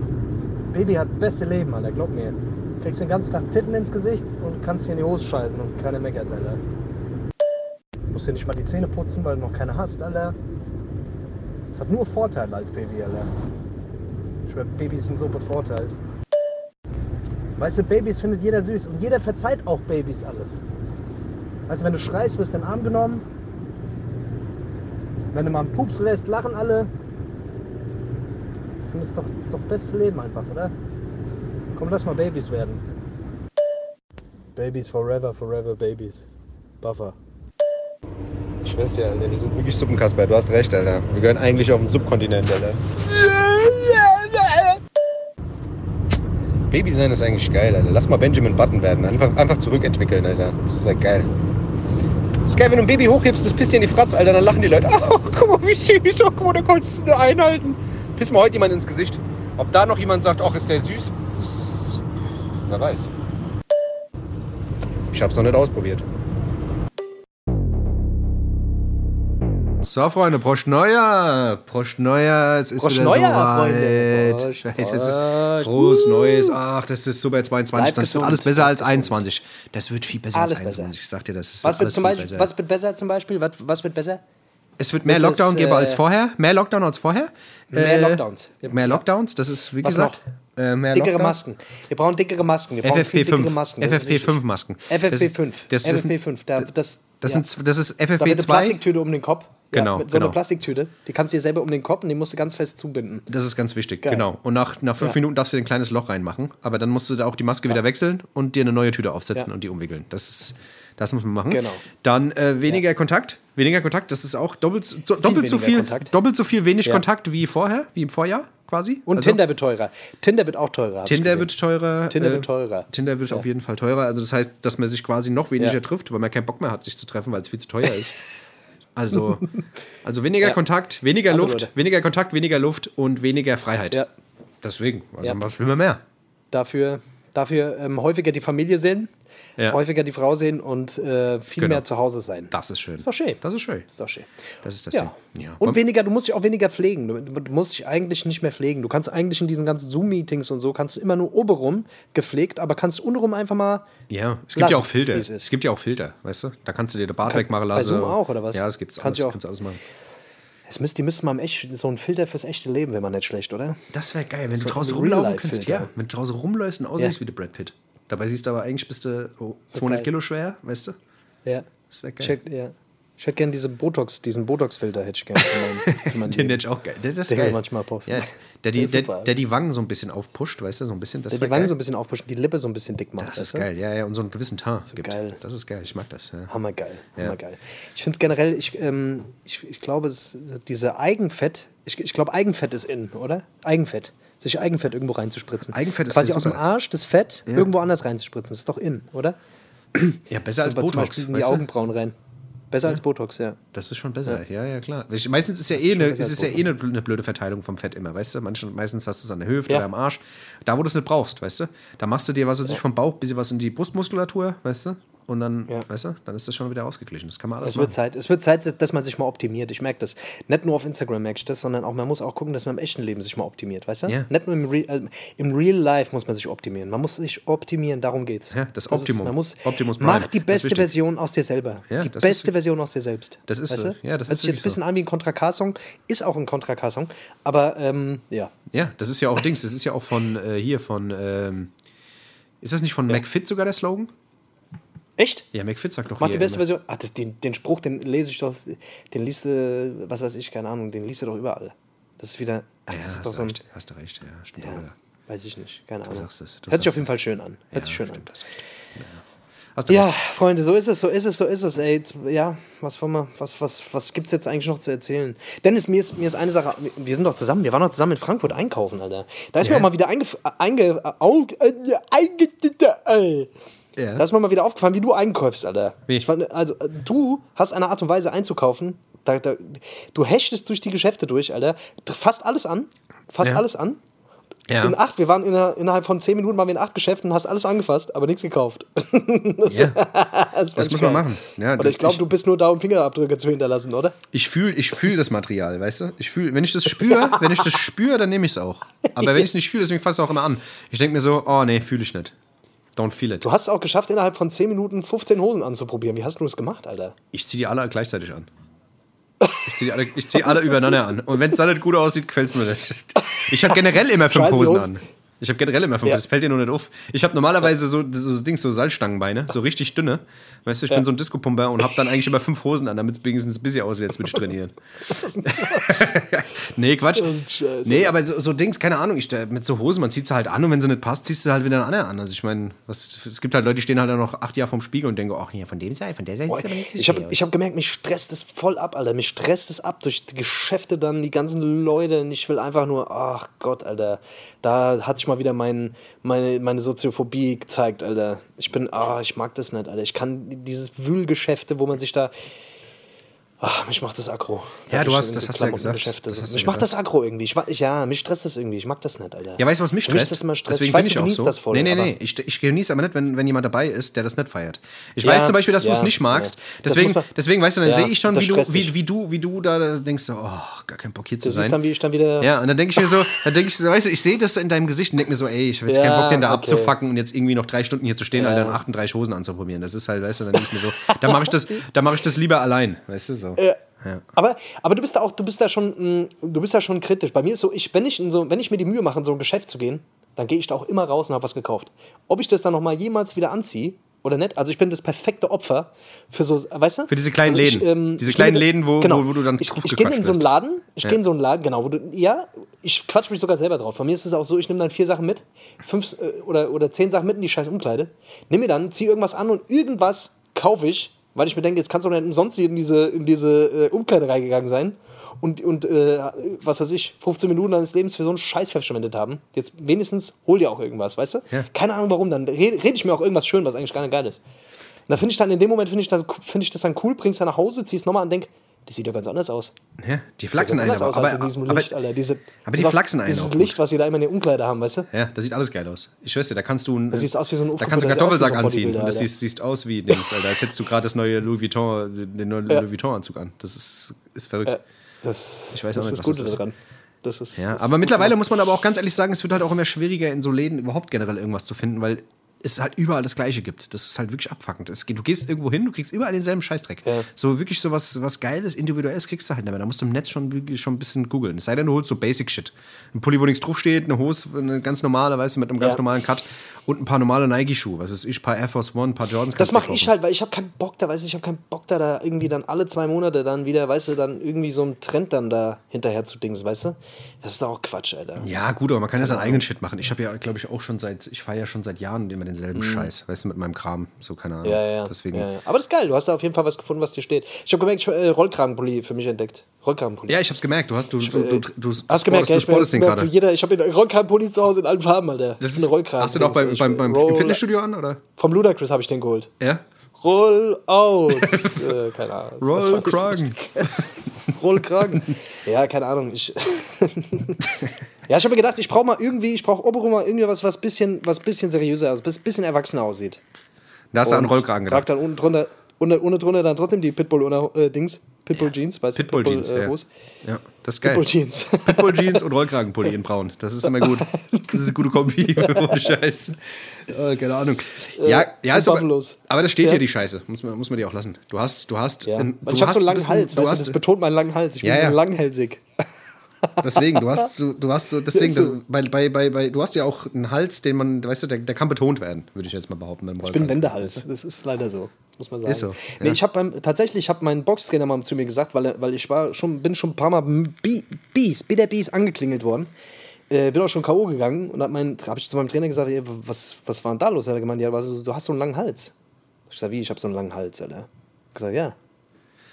Baby hat beste Leben, Alter, glaub mir. Kriegst den ganzen Tag Titten ins Gesicht und kannst dir in die Hose scheißen und keine meckert, Alter. Musst dir nicht mal die Zähne putzen, weil du noch keine hast, Alter. Das hat nur Vorteile als Baby, Alter. Ich schwör, Babys sind so bevorteilt. Weißt du, Babys findet jeder süß und jeder verzeiht auch Babys alles. Weißt du, wenn du schreist, wirst du in den Arm genommen. Wenn du mal einen Pups lässt, lachen alle. Ich finde, das ist doch das beste Leben einfach, oder? Komm, lass mal Babys werden. Babies forever, forever Babies. Buffer. Ich schwör's dir, Alter, wir sind wirklich Suppenkasper. Du hast recht, Alter. Wir gehören eigentlich auf den Subkontinent, Alter. Baby sein ist eigentlich geil, Alter. Lass mal Benjamin Button werden. Einfach, einfach zurückentwickeln, Alter. Das wäre geil. Das ist geil, wenn du ein Baby hochhebst, das pisst dir in die Fratz, Alter, dann lachen die Leute. Oh, guck mal, wie süß. Oh, guck mal, da kannst du nur einhalten. Piss mal heute jemand ins Gesicht. Ob da noch jemand sagt, ach, ist der süß? Das- Wer weiß. Ich hab's noch nicht ausprobiert. So, Freunde, Prost Neujahr. Prost Neujahr. Es ist Prost wieder soweit. Freunde. Prost, Es ist frohes Neues. Ach, das ist super 22. Bleib Das wird gesund, alles besser bleib als gesund. 21. Das wird viel besser Alles als besser. 21. Ich sag dir, das ist Was wird alles zum viel Beispiel, besser. was wird besser zum Beispiel? Was, was wird besser? Es wird mehr Wird Lockdown geben äh, als vorher. Mehr Lockdown als vorher. Mehr Äh, Lockdowns. Mehr Lockdowns. Das ist, wie Was gesagt, äh, mehr Dickere Lockdown. Masken. Wir brauchen dickere Masken. Wir brauchen viel dickere FFP5. Masken. Das ist wichtig. FFP5 Masken. FFP5. Das, das, das, sind- FFP5. Da, das, das, ja. sind, das ist da wird eine FFP2. Plastiktüte um den Kopf. Genau, mit so einer genau. Plastiktüte. Die kannst du dir selber um den Kopf und die musst du ganz fest zubinden. Das ist ganz wichtig, Geil. genau. Und nach, nach fünf Ja. Minuten darfst du dir ein kleines Loch reinmachen, aber dann musst du da auch die Maske wieder wechseln und dir eine neue Tüte aufsetzen Ja. und die umwickeln. Das ist, das muss man machen. Genau. Dann äh, weniger Kontakt. Weniger Kontakt, das ist auch doppelt, so, doppelt so viel, Kontakt. doppelt so viel wenig Ja. Kontakt wie vorher, wie im Vorjahr quasi. Und Also, Tinder wird teurer. Tinder wird auch teurer. Tinder wird teurer. Tinder äh, wird teurer. Tinder wird auf jeden Fall teurer. Also das heißt, dass man sich quasi noch weniger Ja. trifft, weil man keinen Bock mehr hat, sich zu treffen, weil es viel zu teuer ist. Also, also weniger Ja. Kontakt, weniger Also, Luft, Leute. weniger Kontakt, weniger Luft und weniger Freiheit. Ja. Deswegen, also Ja. was will man mehr? Dafür, dafür ähm, häufiger die Familie sehen, Ja. häufiger die Frau sehen und äh, viel Genau. mehr zu Hause sein. Das ist schön. Ist doch schön. Das ist schön. Ist doch schön. Das ist das Ja. Ding. Ja. Und weniger, du musst dich auch weniger pflegen. Du, du musst dich eigentlich nicht mehr pflegen. Du kannst eigentlich in diesen ganzen Zoom-Meetings und so, kannst du immer nur obenrum gepflegt, aber kannst untenrum einfach mal. ja, es gibt ja lassen, auch Filter. es. Es gibt ja auch Filter, weißt du? Da kannst du dir den Bart Kann- wegmachen bei lassen. Zoom auch, oder was? Ja, das gibt's Kannst alles. du auch- Kannst du alles machen. Es müsste, die müssten mal im echt, so ein Filter fürs echte Leben wäre mal nicht schlecht, oder? Das wäre geil, wenn du So draußen ein rumlaufen könntest. Ja, wenn du draußen rumläufst und aussiehst Ja. wie der Brad Pitt. Dabei siehst du aber eigentlich bist du oh, 200 geil. Kilo schwer, weißt du? Ja. Das wäre Ich geil. hätte, ja. ich hätte gerne diese Botox, diesen Botox-Filter hätte ich gerne Den hätte ich auch geil. Der, das ist Den geil. manchmal posten. Ja, der, die, Der der, der die Wangen so ein bisschen aufpusht, weißt du, so ein bisschen. Das Der die Wangen geil. so ein bisschen aufpushen, die Lippe so ein bisschen dick macht. Das ist geil, ja, ja, und so einen gewissen Teint gibt. geil. Das ist geil, ich mag das. Ja. Hammergeil, Ja. hammergeil. Ich finde es generell, ich, ähm, ich, ich glaube, es, diese Eigenfett, ich, ich glaube, Eigenfett ist in, oder? Eigenfett. Sich Eigenfett irgendwo reinzuspritzen. Eigenfett ist Quasi ja aus dem. Arsch das Fett irgendwo anders reinzuspritzen. Das ist doch in, oder? ja, besser als Aber zum Botox. Beispiel in die? Augenbrauen rein. Besser als Botox, ja. Das ist schon besser, ja, ja, klar. Ich- Meistens ist ja eh, eine, es ist ja eh eine, eine blöde Verteilung vom Fett immer, weißt du? Manchen, meistens hast du es an der Hüfte Ja. oder am Arsch. Da, wo du es nicht brauchst, weißt du? Da machst du dir, was weiß ich, vom Bauch, bisschen was in die Brustmuskulatur, weißt du? Und dann, Ja. weißt du, dann ist das schon wieder ausgeglichen. Das kann man alles Es wird, machen. Zeit, es wird Zeit, dass man sich mal optimiert. Ich merke das. Nicht nur auf Instagram merke ich das, sondern auch, man muss auch gucken, dass man im echten Leben sich mal optimiert, weißt du? Ja. Nicht nur im, Re äh, im Real Life muss man sich optimieren. Man muss sich optimieren, darum geht's. Ja, das ist- Optimum. man muss, Optimus Prime. mach die Das ist beste. Version aus dir selber. Ja, die das beste ist- Version aus dir selbst. Das ist weißt so. Ja, das ist jetzt ein bisschen an wie ein Contra K-Song, ist auch ein Contra K-Song, aber ähm, ja. Ja, das ist ja auch Dings. Das ist ja auch von äh, hier, von, ähm, ist das nicht von McFit sogar der Slogan? Echt? Ja, McFit sagt doch Mach hier die beste immer. Version. Ach, das, den, den Spruch, den lese ich doch, den liest du, was weiß ich, keine Ahnung, den liest du doch überall. Das ist wieder, ach, Ja, das ist hast, doch du so ein, recht, hast du recht, ja, stimmt ja, wieder. weiß ich nicht, keine Ahnung. sagst es, du Hört sich auf jeden Fall schön an. Hört sich schön an. stimmt. Ja. Hast du Ja. Freunde, so ist es, so ist es, so ist es. Ey, ja, was wollen wir, was, was, was gibt's jetzt eigentlich noch zu erzählen? Dennis, mir ist, mir ist eine Sache, wir sind doch zusammen, wir waren doch zusammen in Frankfurt einkaufen, Alter. Da ist Ja. mir auch mal wieder einge, au, äh, einge, Ja. Da ist mir mal wieder aufgefallen, wie du einkaufst, Alter. Wie? Fand, also, äh, du hast eine Art und Weise einzukaufen, da, da, du hechtest durch die Geschäfte durch, Alter. Fast alles an, fast Ja. alles an. Ja. In acht, wir waren inner, innerhalb von zehn Minuten waren wir in acht Geschäften, hast alles angefasst, aber nichts gekauft. das, Ja. das, Das muss man machen. Ja, oder ich glaube, du bist nur da, um Fingerabdrücke zu hinterlassen, oder? Ich fühle ich fühl das Material, weißt du? Ich fühl, wenn ich das spüre, wenn ich das spüre, dann nehme ich es auch. Aber wenn ich es nicht fühle, deswegen fasse ich es auch immer an. Ich denke mir so, oh nee, fühle ich nicht. Don't feel it. Du hast es auch geschafft, innerhalb von zehn Minuten 15 Hosen anzuprobieren. Wie hast du das gemacht, Alter? Ich ziehe die alle gleichzeitig an. Ich ziehe alle, ich zieh alle übereinander an. Und wenn es dann nicht gut aussieht, gefällt es mir nicht. Ich habe generell immer fünf Hosen an. Ich habe generell immer fünf, Ja. das fällt dir nur nicht auf. Ich habe normalerweise so, so Dings, so Salzstangenbeine, so richtig dünne. Weißt du, ich bin so ein Disco-Pumper und habe dann eigentlich immer fünf Hosen an, damit es wenigstens ein bisschen aussieht, als würde ich trainieren. nee, Quatsch. Ist scheiße. Nee, aber so, so Dings, keine Ahnung, ich, mit so Hosen, man zieht sie halt an und wenn sie nicht passt, ziehst du halt wieder eine andere an. Also ich meine, es gibt halt Leute, die stehen halt auch noch acht Jahre vorm Spiegel und denken, ach, hier, von dem Seite, von der Seite aber nicht so ich habe ich hab gemerkt, mich stresst es voll ab, Alter. Mich stresst es ab durch die Geschäfte dann, die ganzen Leute. Und ich will einfach nur, ach Gott, Alter. Da hat sich mal wieder mein, meine, meine Soziophobie gezeigt, Alter. Ich bin, ah, ich mag das nicht, Alter. Ich kann dieses Wühlgeschäfte, wo man sich da. Ach, mich macht das aggro. Ja, du hast- das hast du ja gesagt. Geschäfte Das du mich macht gesagt. das aggro irgendwie. Ich, ich, ja, mich stresst das irgendwie. Ich mag das nicht, Alter. Ja, weißt du, was mich Für mich stresst? ist das immer Stress. Deswegen ich weiß, bin ich du auch so. das voll. nee, nee, nee. Ich, ich genieße aber nicht, wenn, wenn jemand dabei ist, der das nicht feiert. Ich Ja, weiß zum Beispiel, dass du ja, es nicht magst. Deswegen, man- deswegen, weißt du, dann sehe ich schon, wie du, stresst wie, wie, du, wie du da denkst, so, oh, gar kein Bock hier zu Das ist sein. dann, wie ich dann wieder. Ja, und dann denke ich mir so, dann denke ich so, weißt du, ich sehe das in deinem Gesicht und denke mir so, ey, ich habe jetzt keinen Bock, den da abzufacken und jetzt irgendwie noch drei Stunden hier zu stehen. Alter, und 38 Hosen anzuprobieren. Das ist halt, weißt du, dann denke ich mir so, dann mache ich das, dann mache ich das lieber allein, weißt du, so. Ja. Aber, aber du bist da auch, du bist da schon, mh, du bist da schon kritisch. Bei mir ist so, ich, wenn ich in so, wenn ich mir die Mühe mache, in so ein Geschäft zu gehen, dann gehe ich da auch immer raus und habe was gekauft. Ob ich das dann noch mal jemals wieder anziehe, oder nicht. Also ich bin das perfekte Opfer für so, weißt du? Für diese kleinen also ich, Läden. ähm, diese kleinen bin- Läden, wo, genau. wo, wo du dann ich, ich gehe in so einen. Laden, ich gehe in so einen Laden, genau, wo du, ja, ich quatsch mich sogar selber drauf. Von mir ist es auch so, ich nehme dann vier Sachen mit, fünf äh, oder, oder zehn Sachen mit in die scheiß Umkleide, nimm mir dann, zieh irgendwas an und irgendwas kaufe ich, weil ich mir denke, jetzt kannst du doch nicht umsonst hier in diese, in diese äh, Umkleide reingegangen sein und, und äh, was weiß ich, 15 Minuten deines Lebens für so einen Scheiß verschwendet haben. Jetzt wenigstens hol dir auch irgendwas, weißt du? Ja. Keine Ahnung warum, dann rede red ich mir auch irgendwas schön, was eigentlich gar nicht geil ist. Und da finde ich dann, in dem Moment finde ich, das, find ich das dann cool, bring's dann nach Hause, zieh's nochmal und denk, das sieht ja ganz anders aus. Ja, die flachsen einen aber. aus Aber, in diesem aber, Licht, Alter. Diese, aber die flachsen einen Dieses auch Licht, was sie da immer in der Umkleide haben, weißt du? ja, das sieht alles geil aus. Ich schwör's dir, da kannst du ein, Das sieht aus wie so ein da kannst du Kartoffelsack anziehen und das siehst, siehst aus wie Dings, Alter, als hättest du gerade das neue Louis Vuitton, den neuen Louis Vuitton Anzug an. Das ist, ist verrückt. Das, Ich weiß das auch nicht, ist was das ist. daran. Das ist, Ja, das aber mittlerweile muss man aber auch ganz ehrlich sagen, es wird halt auch immer schwieriger, in so Läden überhaupt generell irgendwas zu finden, weil es halt überall das Gleiche gibt. Das ist halt wirklich abfuckend. Es du gehst irgendwo hin, du kriegst überall denselben Scheißdreck. Ja. So wirklich so was, was Geiles, Individuelles kriegst du halt nicht mehr. Da musst du im Netz schon wirklich schon ein bisschen googeln. Es sei denn, du holst so Basic-Shit. Ein Pulli, wo nichts draufsteht, eine Hose, eine ganz normale, weißt du, mit einem ganz Ja. normalen Cut und ein paar normale Nike-Schuhe. Was ist ich, ein paar Air Force One, ein paar Jordans. Das mache ich halt, weil ich habe keinen Bock da, weißt du, ich habe keinen Bock da, da irgendwie dann alle zwei Monate dann wieder, weißt du, dann irgendwie so einen Trend dann da hinterher zu dings, weißt du? Das ist doch auch Quatsch, Alter. Ja, gut, aber man kann ja seinen eigenen Shit machen. Ich habe ja, glaube ich, auch schon seit, ich fahre ja schon seit Jahren immer denselben Scheiß, weißt du, mit meinem Kram. So, keine Ahnung. Mhm. Ja, ja. Deswegen. ja. Aber das ist geil, du hast da auf jeden Fall was gefunden, was dir steht. Ich habe gemerkt, ich habe äh, Rollkragenpulli für mich entdeckt. Rollkragenpulli. Ja, ich hab's gemerkt. Du hast, du, du, du, du, du, Hast gemerkt, du ich sportest den gerade. jeder, ich habe einen Rollkragenpulli zu Hause in allen Farben, Alter. Das ist eine Rollkragen. Hast du noch beim, Ich- beim, beim Roll- im Fitnessstudio an, oder? Vom Ludacris habe ich den geholt. Ja? Roll aus. äh, keine Ahnung. Das war Roll nicht so Kragen. Rollkragen. Ja, keine Ahnung. Ich ja, ich habe mir gedacht, ich brauche mal irgendwie, ich brauche obenrum mal irgendwie was, was bisschen, was bisschen seriöser was bisschen erwachsener aussieht. Da hast du an Und Rollkragen gedacht. dann unten drunter, unter, unten drunter dann trotzdem die Pitbull oder äh, Dings, Pitbull Jeans, weißt Pitbull du? Jeans. äh, ja. Ja, das ist geil. Pitbull Jeans. Pitbull Jeans und Rollkragenpulli in braun. Das ist immer gut. Das ist eine gute Kombi. Ohne Scheiß. Äh, keine Ahnung. Ja, ja und ist aber, aber das steht Ja. hier, die Scheiße. Muss man, muss man dir auch lassen. Du hast, du hast, Ja. ein- du ich habe so einen langen bist ein- Hals, Du weißt du, das betont meinen langen Hals. Ich bin Ja, ja. so langhälsig. Deswegen, du hast, du, du hast so, deswegen, so. das, bei, bei, bei, bei, du hast ja auch einen Hals, den man, weißt du, der, der kann betont werden, würde ich jetzt mal behaupten. Beim Ich bin Wendehals. Das ist leider so, muss man sagen. Ist so, Nee, ja. ich habe tatsächlich, ich habe meinen Boxtrainer mal zu mir gesagt, weil, weil ich war schon, bin schon ein paar Mal Bi- Bies, Bitter Bies angeklingelt worden. Äh, bin auch schon K.O. gegangen und habe hab ich zu meinem Trainer gesagt, ey, was, was war denn da los? Hat er gemeint, ja, du hast so einen langen Hals. Ich sag, wie, ich habe so einen langen Hals, Alter. Ich gesagt, ja.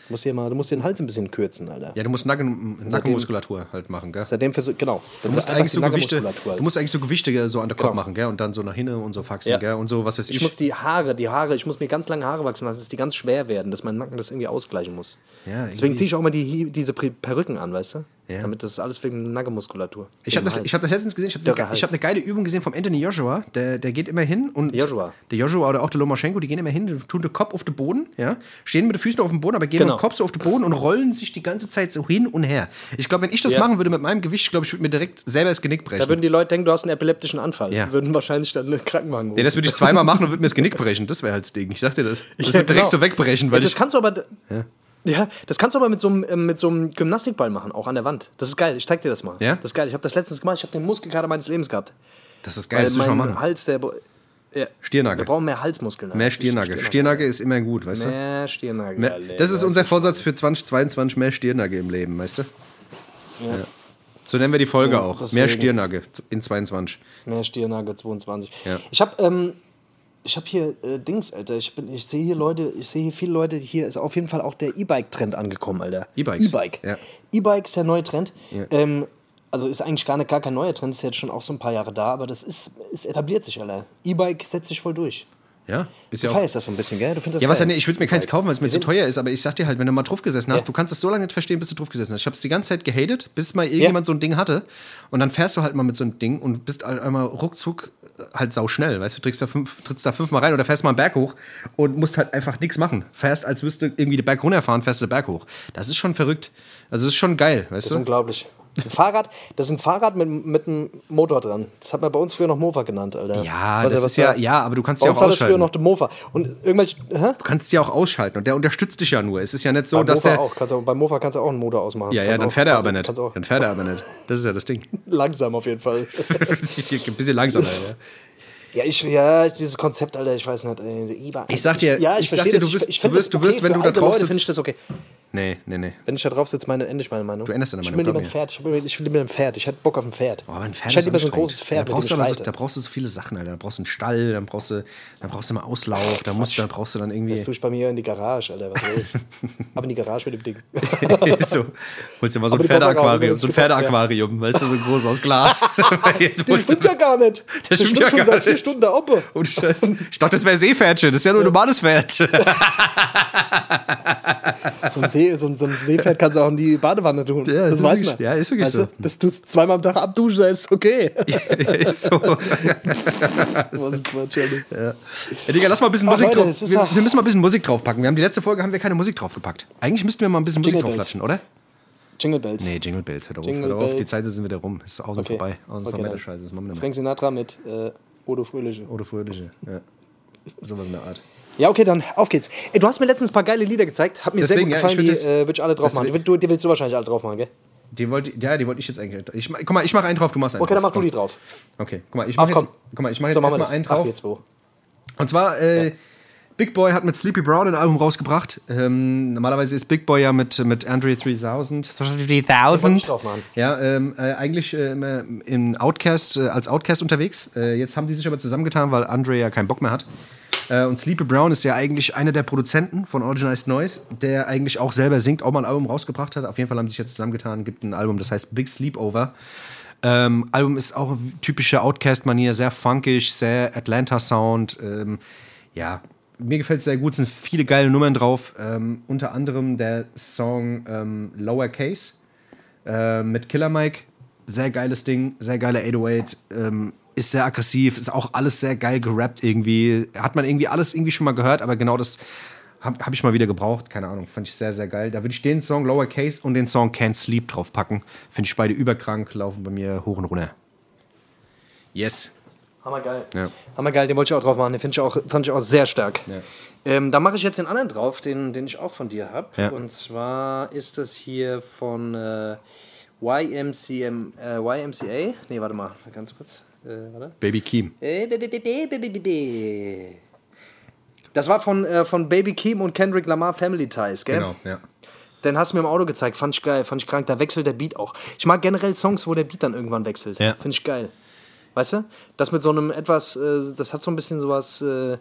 Du musst, hier mal, du musst den Hals ein bisschen kürzen, Alter. Ja, du musst Nacken, Nackenmuskulatur halt machen, gell? Seitdem versuch, genau. Du musst, eigentlich so Gewichte, du musst eigentlich so Gewichte so an der Kopf Genau. machen, gell? Und dann so nach hinten und so faxen, Ja. gell? Und so, was weiß ich. Ich muss die Haare, die Haare, ich muss mir ganz lange Haare wachsen lassen, dass die ganz schwer werden, dass mein Nacken das irgendwie ausgleichen muss. Ja, Deswegen ziehe ich auch immer die, diese Perücken an, weißt du? Ja. Damit das alles wegen Nackenmuskulatur. Ich habe das, ich hab das letztens gesehen, ich habe eine, hab eine geile Übung gesehen vom Anthony Joshua. Der, der geht immer hin und. Joshua. Der Joshua oder auch der Lomaschenko, die gehen immer hin, tun den Kopf auf den Boden, ja, stehen mit den Füßen auf dem Boden, aber gehen Genau. mit dem Kopf so auf den Boden und rollen sich die ganze Zeit so hin und her. Ich glaube, wenn ich das Ja. machen würde mit meinem Gewicht, glaube ich, würde mir direkt selber das Genick brechen. Da würden die Leute denken, du hast einen epileptischen Anfall. Ja. Würden wahrscheinlich dann einen Krankenwagen ja, rufen. das würde ich zweimal machen und würde mir das Genick brechen. Das wäre halt das Ding. Ich sag dir das. Das Ja, wird direkt genau. so wegbrechen, weil ja, das ich. kannst du aber. Ja. Das kannst du aber mit so, einem, ähm, mit so einem Gymnastikball machen, auch an der Wand. Das ist geil, ich zeig dir das mal. Ja? Das ist geil. Ich habe das letztens gemacht, ich habe den Muskelkater meines Lebens gehabt. Das ist geil, Weil das mein machen. Hals, der. Ja, Stirnagel. Wir brauchen mehr Halsmuskeln. Mehr Stirnagel. Stirnagel ist immer gut, weißt du? Mehr Stirnagel. Mehr, das ist unser Vorsatz für 2022, mehr Stirnagel im Leben, weißt du? Ja. So nennen wir die Folge Ja, auch. deswegen. Mehr Stirnagel in 22. Mehr Stirnagel 22. Ja. Ich habe ähm, ich habe hier äh, Dings, Alter. Ich, bin- ich sehe hier Leute, ich sehe hier viele Leute. Hier ist auf jeden Fall auch der E-Bike-Trend angekommen, Alter. E-Bikes? E-Bike. Ja. E-Bike ist der neue Trend. Ja. Ähm, also ist eigentlich gar, nicht, gar kein neuer Trend, ist jetzt schon auch so ein paar Jahre da, aber das ist, es etabliert sich, Alter. E-Bike setzt sich voll durch. Ja, ist Du ja feierst das so ein bisschen, gell? Du findest das Ja, was ja nicht, ich würde mir keins kaufen, weil es mir zu teuer ist, aber ich sag dir halt, wenn du mal drauf gesessen hast, Ja. du kannst es so lange nicht verstehen, bis du drauf gesessen hast. Ich habe es die ganze Zeit gehatet, bis mal irgendjemand so ein Ding hatte und dann fährst du halt mal mit so einem Ding und bist halt einmal ruckzuck halt sau schnell, weißt du, trittst da, fünf, trittst da fünfmal rein oder fährst mal einen Berg hoch und musst halt einfach nichts machen. Fährst, als wirst du irgendwie den Berg runterfahren, fährst du den Berg hoch. Das ist schon verrückt. Also das ist schon geil, weißt Das ist du? unglaublich. Ein Fahrrad, das ist ein Fahrrad mit, mit einem Motor dran. Das hat man bei uns früher noch Mofa genannt, Alter. Ja, das was ist ja, ja, aber du kannst ja uns auch war das früher ausschalten. noch der Mofa. Und irgendwelche. Hä? Du kannst ja auch ausschalten und der unterstützt dich ja nur. Es ist ja nicht so, Bei dass Mofa der. auch. Kannst auch, bei Mofa kannst du auch einen Motor ausmachen. Ja, ja, Kannst dann fährt er aber nicht. Dann fährt er aber nicht. Das ist ja das Ding. langsam auf jeden Fall. Ein bisschen langsamer, ja. Ja, ich, ja, dieses Konzept, Alter, ich weiß nicht. Ey, ich sag dir, ja, ich, ich sag dir, das. du wirst, ich, ich du wirst, das du wirst, okay. wenn du da drauf Leute sitzt. ich das okay. Nee, nee, nee. Wenn ich da drauf sitze, meine, ändere ich meine Meinung. Du änderst deine Ich Meinung, will lieber ein. Pferd. Ich will, ich will lieber ein Pferd. Ich hätte Bock auf ein Pferd. Oh, aber ein Pferd ich ist hätte lieber so ein großes Pferd da brauchst, aber so, da brauchst du so viele Sachen, Alter. Da brauchst du einen Stall, dann brauchst du, dann brauchst du mal Auslauf, da, musst, da brauchst du dann irgendwie. Das tue ich bei mir in die Garage, Alter. Was ich? Ab in die Garage mit dem Ding. so, holst dir mal so ein Aber Pferdeaquarium, so ein Pferdeaquarium, weißt du, so groß aus Glas. Das stimmt ja gar nicht. Das stimmt ja schon gar seit vier. Stunden da oben. Ohne Scheiß. Ich dachte, das wäre Seepferdchen, das ist ja nur ein normales Pferd. So ein, See, so, ein, so ein Seepferd kannst du auch in die Badewanne tun. Ja, das das ist weiß man. ja, ist wirklich weißt so. Du, dass du es zweimal am Tag abduschen, das ist okay. ist so. Was ein Quatsch, Alter. Ja, Digga, lass mal ein bisschen Musik Leute, drauf. ist Wir, ja- wir müssen mal ein bisschen Musik draufpacken. Wir haben die letzte Folge haben wir keine Musik draufgepackt. Eigentlich müssten wir mal ein bisschen Musik Jingle drauflatschen, oder? Jingle Bells. Nee, Jingle Bells, hör auf, Jingle hör auf. Die. Zeiten sind wieder rum. Ist außen Okay. vorbei. Außen Okay, vorbei der. Scheiße. Das machen wir nicht mehr. Frank Sinatra mit äh, Odo Fröhliche. Oder Fröhliche. Ja. Sowas in der Art. Ja, okay, dann auf geht's. Ey, du hast mir letztens ein paar geile Lieder gezeigt. Hat mir Deswegen, sehr ja, gut gefallen. würd die äh, würd ich alle drauf machen. Die, die willst du wahrscheinlich alle drauf machen, gell? Die wollte, ja, die wollte ich jetzt eigentlich. Ich, guck mal, ich mache einen drauf, du machst einen Okay, dann drauf. mach du die drauf. Okay, guck mal, ich Ach, mache jetzt, guck mal, ich mach jetzt So, erstmal einen Ach, drauf. jetzt wo? Und zwar, äh, Big Boy hat mit Sleepy Brown ein Album rausgebracht. Ähm, normalerweise ist Big Boy ja mit, mit Andre 3000. 3000. drauf machen. Ja, ähm, äh, eigentlich äh, immer in Outcast, äh, als Outcast unterwegs. Äh, jetzt haben die sich aber zusammengetan, weil Andre ja keinen Bock mehr hat. Äh, und Sleepy Brown ist ja eigentlich einer der Produzenten von Organized Noise, der eigentlich auch selber singt, auch mal ein Album rausgebracht hat. Auf jeden Fall haben sie sich jetzt zusammengetan, gibt ein Album, das heißt Big Sleepover. Ähm, Album ist auch typische Outcast-Manier, sehr funkig, sehr Atlanta-Sound. Ähm, ja, mir gefällt es sehr gut, es sind viele geile Nummern drauf. Ähm, unter anderem der Song ähm, Lower Case äh, mit Killer Mike. Sehr geiles Ding, sehr geiler 808. Ähm, ist sehr aggressiv, ist auch alles sehr geil gerappt irgendwie. Hat man irgendwie alles irgendwie schon mal gehört, aber genau das habe hab ich mal wieder gebraucht. Keine Ahnung, fand ich sehr, sehr geil. Da würde ich den Song Lower Case und den Song Can't Sleep draufpacken. Finde ich beide überkrank, laufen bei mir hoch und runter. Yes. Hammergeil. Ja. Hammergeil, den wollte ich auch drauf machen. Den ich auch, fand ich auch sehr stark. Ja. Ähm, da mache ich jetzt den anderen drauf, den, den ich auch von dir habe. Ja. Und zwar ist das hier von äh, YMCM, äh, YMCA. Nee, warte mal, ganz kurz. Äh. Baby Keem. Äh, Das war von, äh, von Baby Keem und Kendrick Lamar Family Ties, gell? Genau, ja. Den hast du mir im Auto gezeigt, fand ich geil, fand ich krank. Da wechselt der Beat auch. Ich mag generell Songs, wo der Beat dann irgendwann wechselt. Ja. Finde ich geil. Weißt du? Das mit so einem etwas, äh, das hat so ein bisschen sowas äh,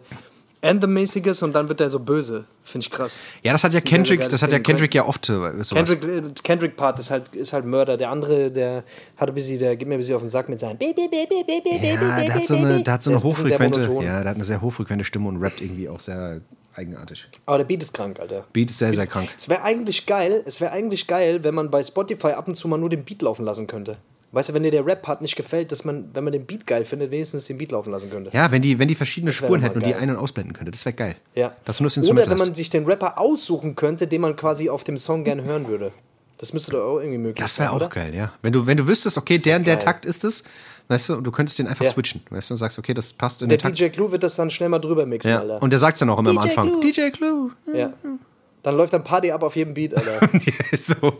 Anthem-mäßiges und dann wird der so böse. Finde ich krass. Ja, das hat ja sehr Kendrick, das hat ja. Kendrick ja oft äh, sowas. Kendrick, äh, Kendrick Part ist halt, ist halt Mörder. Der andere, der hat ein bisschen, der geht mir ein bisschen auf den Sack mit seinem Ja, der hat so eine, der hat so eine hochfrequente, ja, der hat eine sehr hochfrequente Stimme und rappt irgendwie auch sehr eigenartig. Aber der Beat ist krank, Alter. Beat ist sehr, sehr krank. Es wäre eigentlich geil, es wäre eigentlich geil, wenn man bei Spotify ab und zu mal nur den Beat laufen lassen könnte. Weißt du, wenn dir der Rap-Part nicht gefällt, dass man, wenn man den Beat geil findet, wenigstens den Beat laufen lassen könnte. Ja, wenn die, wenn die verschiedene Spuren hätten und die ein- und ausblenden könnte, das wäre geil. Ja. Dass du nur das Oder wenn man hast. sich den Rapper aussuchen könnte, den man quasi auf dem Song gerne hören würde. Das müsste doch auch irgendwie möglich Das sein. wäre auch oder? geil, ja. Wenn du, wenn du wüsstest, okay, der und der. Takt ist es, weißt du, und du könntest den einfach Ja. switchen, weißt du, und sagst, okay, das passt in Der den Takt. DJ Clue wird das dann schnell mal drüber mixen, Ja. Alter. Und der sagt dann auch immer am DJ Anfang, Clue. DJ Clue. ja. Dann läuft dann Party ab auf jedem Beat, Alter. so,